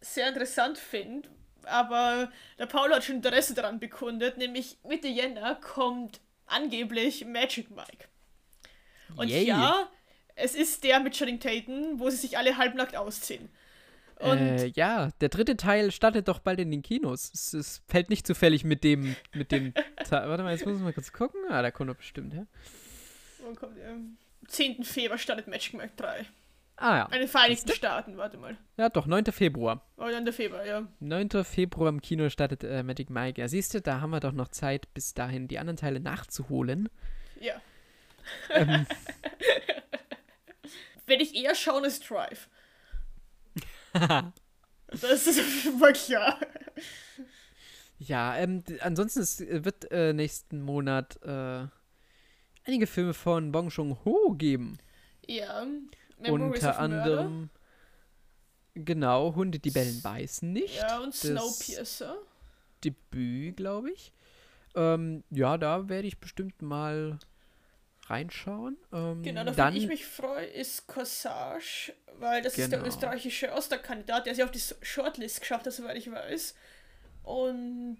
S2: sehr interessant finde, aber der Paul hat schon Interesse daran bekundet, nämlich Mitte Jänner kommt angeblich Magic Mike. Und Yay. ja, es ist der mit Channing Tatum, wo sie sich alle halbnackt ausziehen.
S1: Und äh, ja, der dritte Teil startet doch bald in den Kinos. Es, es fällt nicht zufällig mit dem, mit dem. Warte mal, jetzt muss ich mal kurz gucken. Ah, der kommt doch bestimmt, ja.
S2: Wann kommt der? Am 10. Februar startet Magic Mike 3.
S1: Ah ja.
S2: An den Vereinigten Staaten, warte mal.
S1: Ja, doch, 9. Februar.
S2: Oh, 9. Februar, ja.
S1: 9. Februar im Kino startet äh, Magic Mike. Ja, siehst du, da haben wir doch noch Zeit, bis dahin die anderen Teile nachzuholen.
S2: Ja. Ähm. Werde ich eher schauen als Drive. das ist mal klar.
S1: Ja, ähm, ansonsten es wird äh, nächsten Monat äh, einige Filme von Bong Joon-ho geben.
S2: Ja.
S1: Memories Unter anderem. Genau, Hunde, die bellen, beißen nicht.
S2: Ja, und Snowpiercer.
S1: Debüt, glaube ich. Ähm, ja, da werde ich bestimmt mal reinschauen. Ähm,
S2: genau, dafür ich mich freue, ist Corsage, weil das genau. ist der genau. österreichische Osterkandidat, der sich auf die Shortlist geschafft hat, soweit ich weiß. Und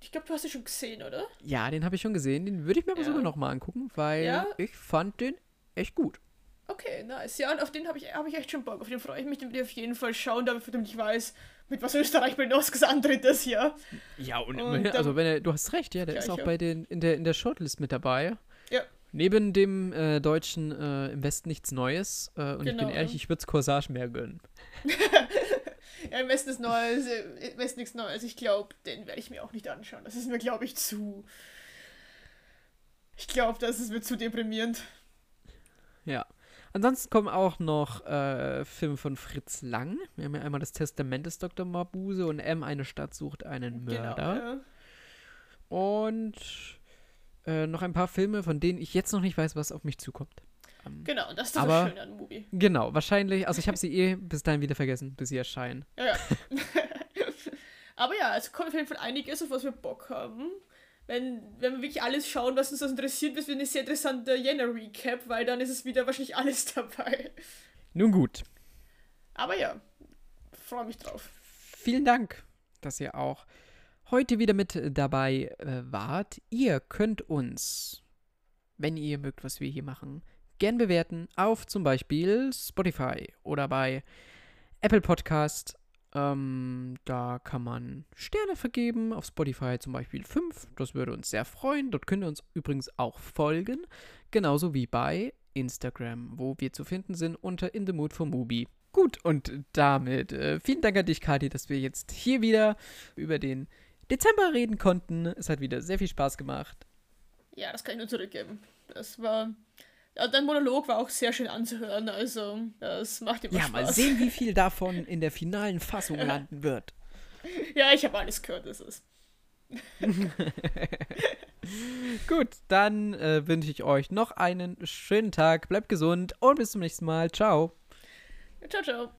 S2: ich glaube, du hast ihn schon gesehen, oder?
S1: Ja, den habe ich schon gesehen. Den würde ich mir aber ja. sogar nochmal angucken, weil ja? ich fand den echt gut.
S2: Okay, nice. Ja, und auf den habe ich, hab ich echt schon Bock. Auf den freue ich mich, den will ich auf jeden Fall schauen, damit ich weiß, mit was Österreich bei den Oscars antritt das Jahr.
S1: Ja, und, und also wenn er, du hast recht, ja, der ist auch bei den, in der, in der Shortlist mit dabei.
S2: Ja.
S1: Neben dem äh, deutschen äh, Im Westen nichts Neues. Äh, und genau, ich bin genau, ehrlich, ich würde es Corsage mehr gönnen.
S2: ja, im Westen ist Neues, im Westen nichts Neues. Ich glaube, den werde ich mir auch nicht anschauen. Das ist mir, glaube ich, zu. Ich glaube, das ist mir zu deprimierend.
S1: Ja. Ansonsten kommen auch noch äh, Filme von Fritz Lang. Wir haben ja einmal das Testament des Dr. Mabuse und M, eine Stadt sucht einen Mörder.
S2: Genau, ja.
S1: Und äh, noch ein paar Filme, von denen ich jetzt noch nicht weiß, was auf mich zukommt. Ähm,
S2: Genau, das ist das
S1: Aber-
S2: Schöne an Movie.
S1: genau, wahrscheinlich. Also ich habe sie eh bis dahin wieder vergessen, bis sie erscheinen.
S2: Ja, ja. Aber ja, es kommt auf jeden Fall einiges, auf was wir Bock haben. Wenn, wenn wir wirklich alles schauen, was uns das interessiert, wird es eine sehr interessante Jänner-Recap, weil dann ist es wieder wahrscheinlich alles dabei.
S1: Nun gut.
S2: Aber ja, freue mich drauf.
S1: Vielen Dank, dass ihr auch heute wieder mit dabei äh, wart. Ihr könnt uns, wenn ihr mögt, was wir hier machen, gern bewerten auf zum Beispiel Spotify oder bei Apple Podcast. Ähm, da kann man Sterne vergeben. Auf Spotify zum Beispiel 5. Das würde uns sehr freuen. Dort könnt ihr uns übrigens auch folgen. Genauso wie bei Instagram, wo wir zu finden sind unter In the Mood for Movie. Gut, und damit äh, vielen Dank an dich, Kati, dass wir jetzt hier wieder über den Dezember reden konnten. Es hat wieder sehr viel Spaß gemacht.
S2: Ja, das kann ich nur zurückgeben. Das war. Ja, dein Monolog war auch sehr schön anzuhören, also das macht immer
S1: Ja,
S2: Spaß.
S1: mal sehen, wie viel davon in der finalen Fassung landen wird.
S2: Ja, ich habe alles gehört, das ist.
S1: Gut, dann äh, wünsche ich euch noch einen schönen Tag. Bleibt gesund und bis zum nächsten Mal. Ciao.
S2: Ciao, ciao.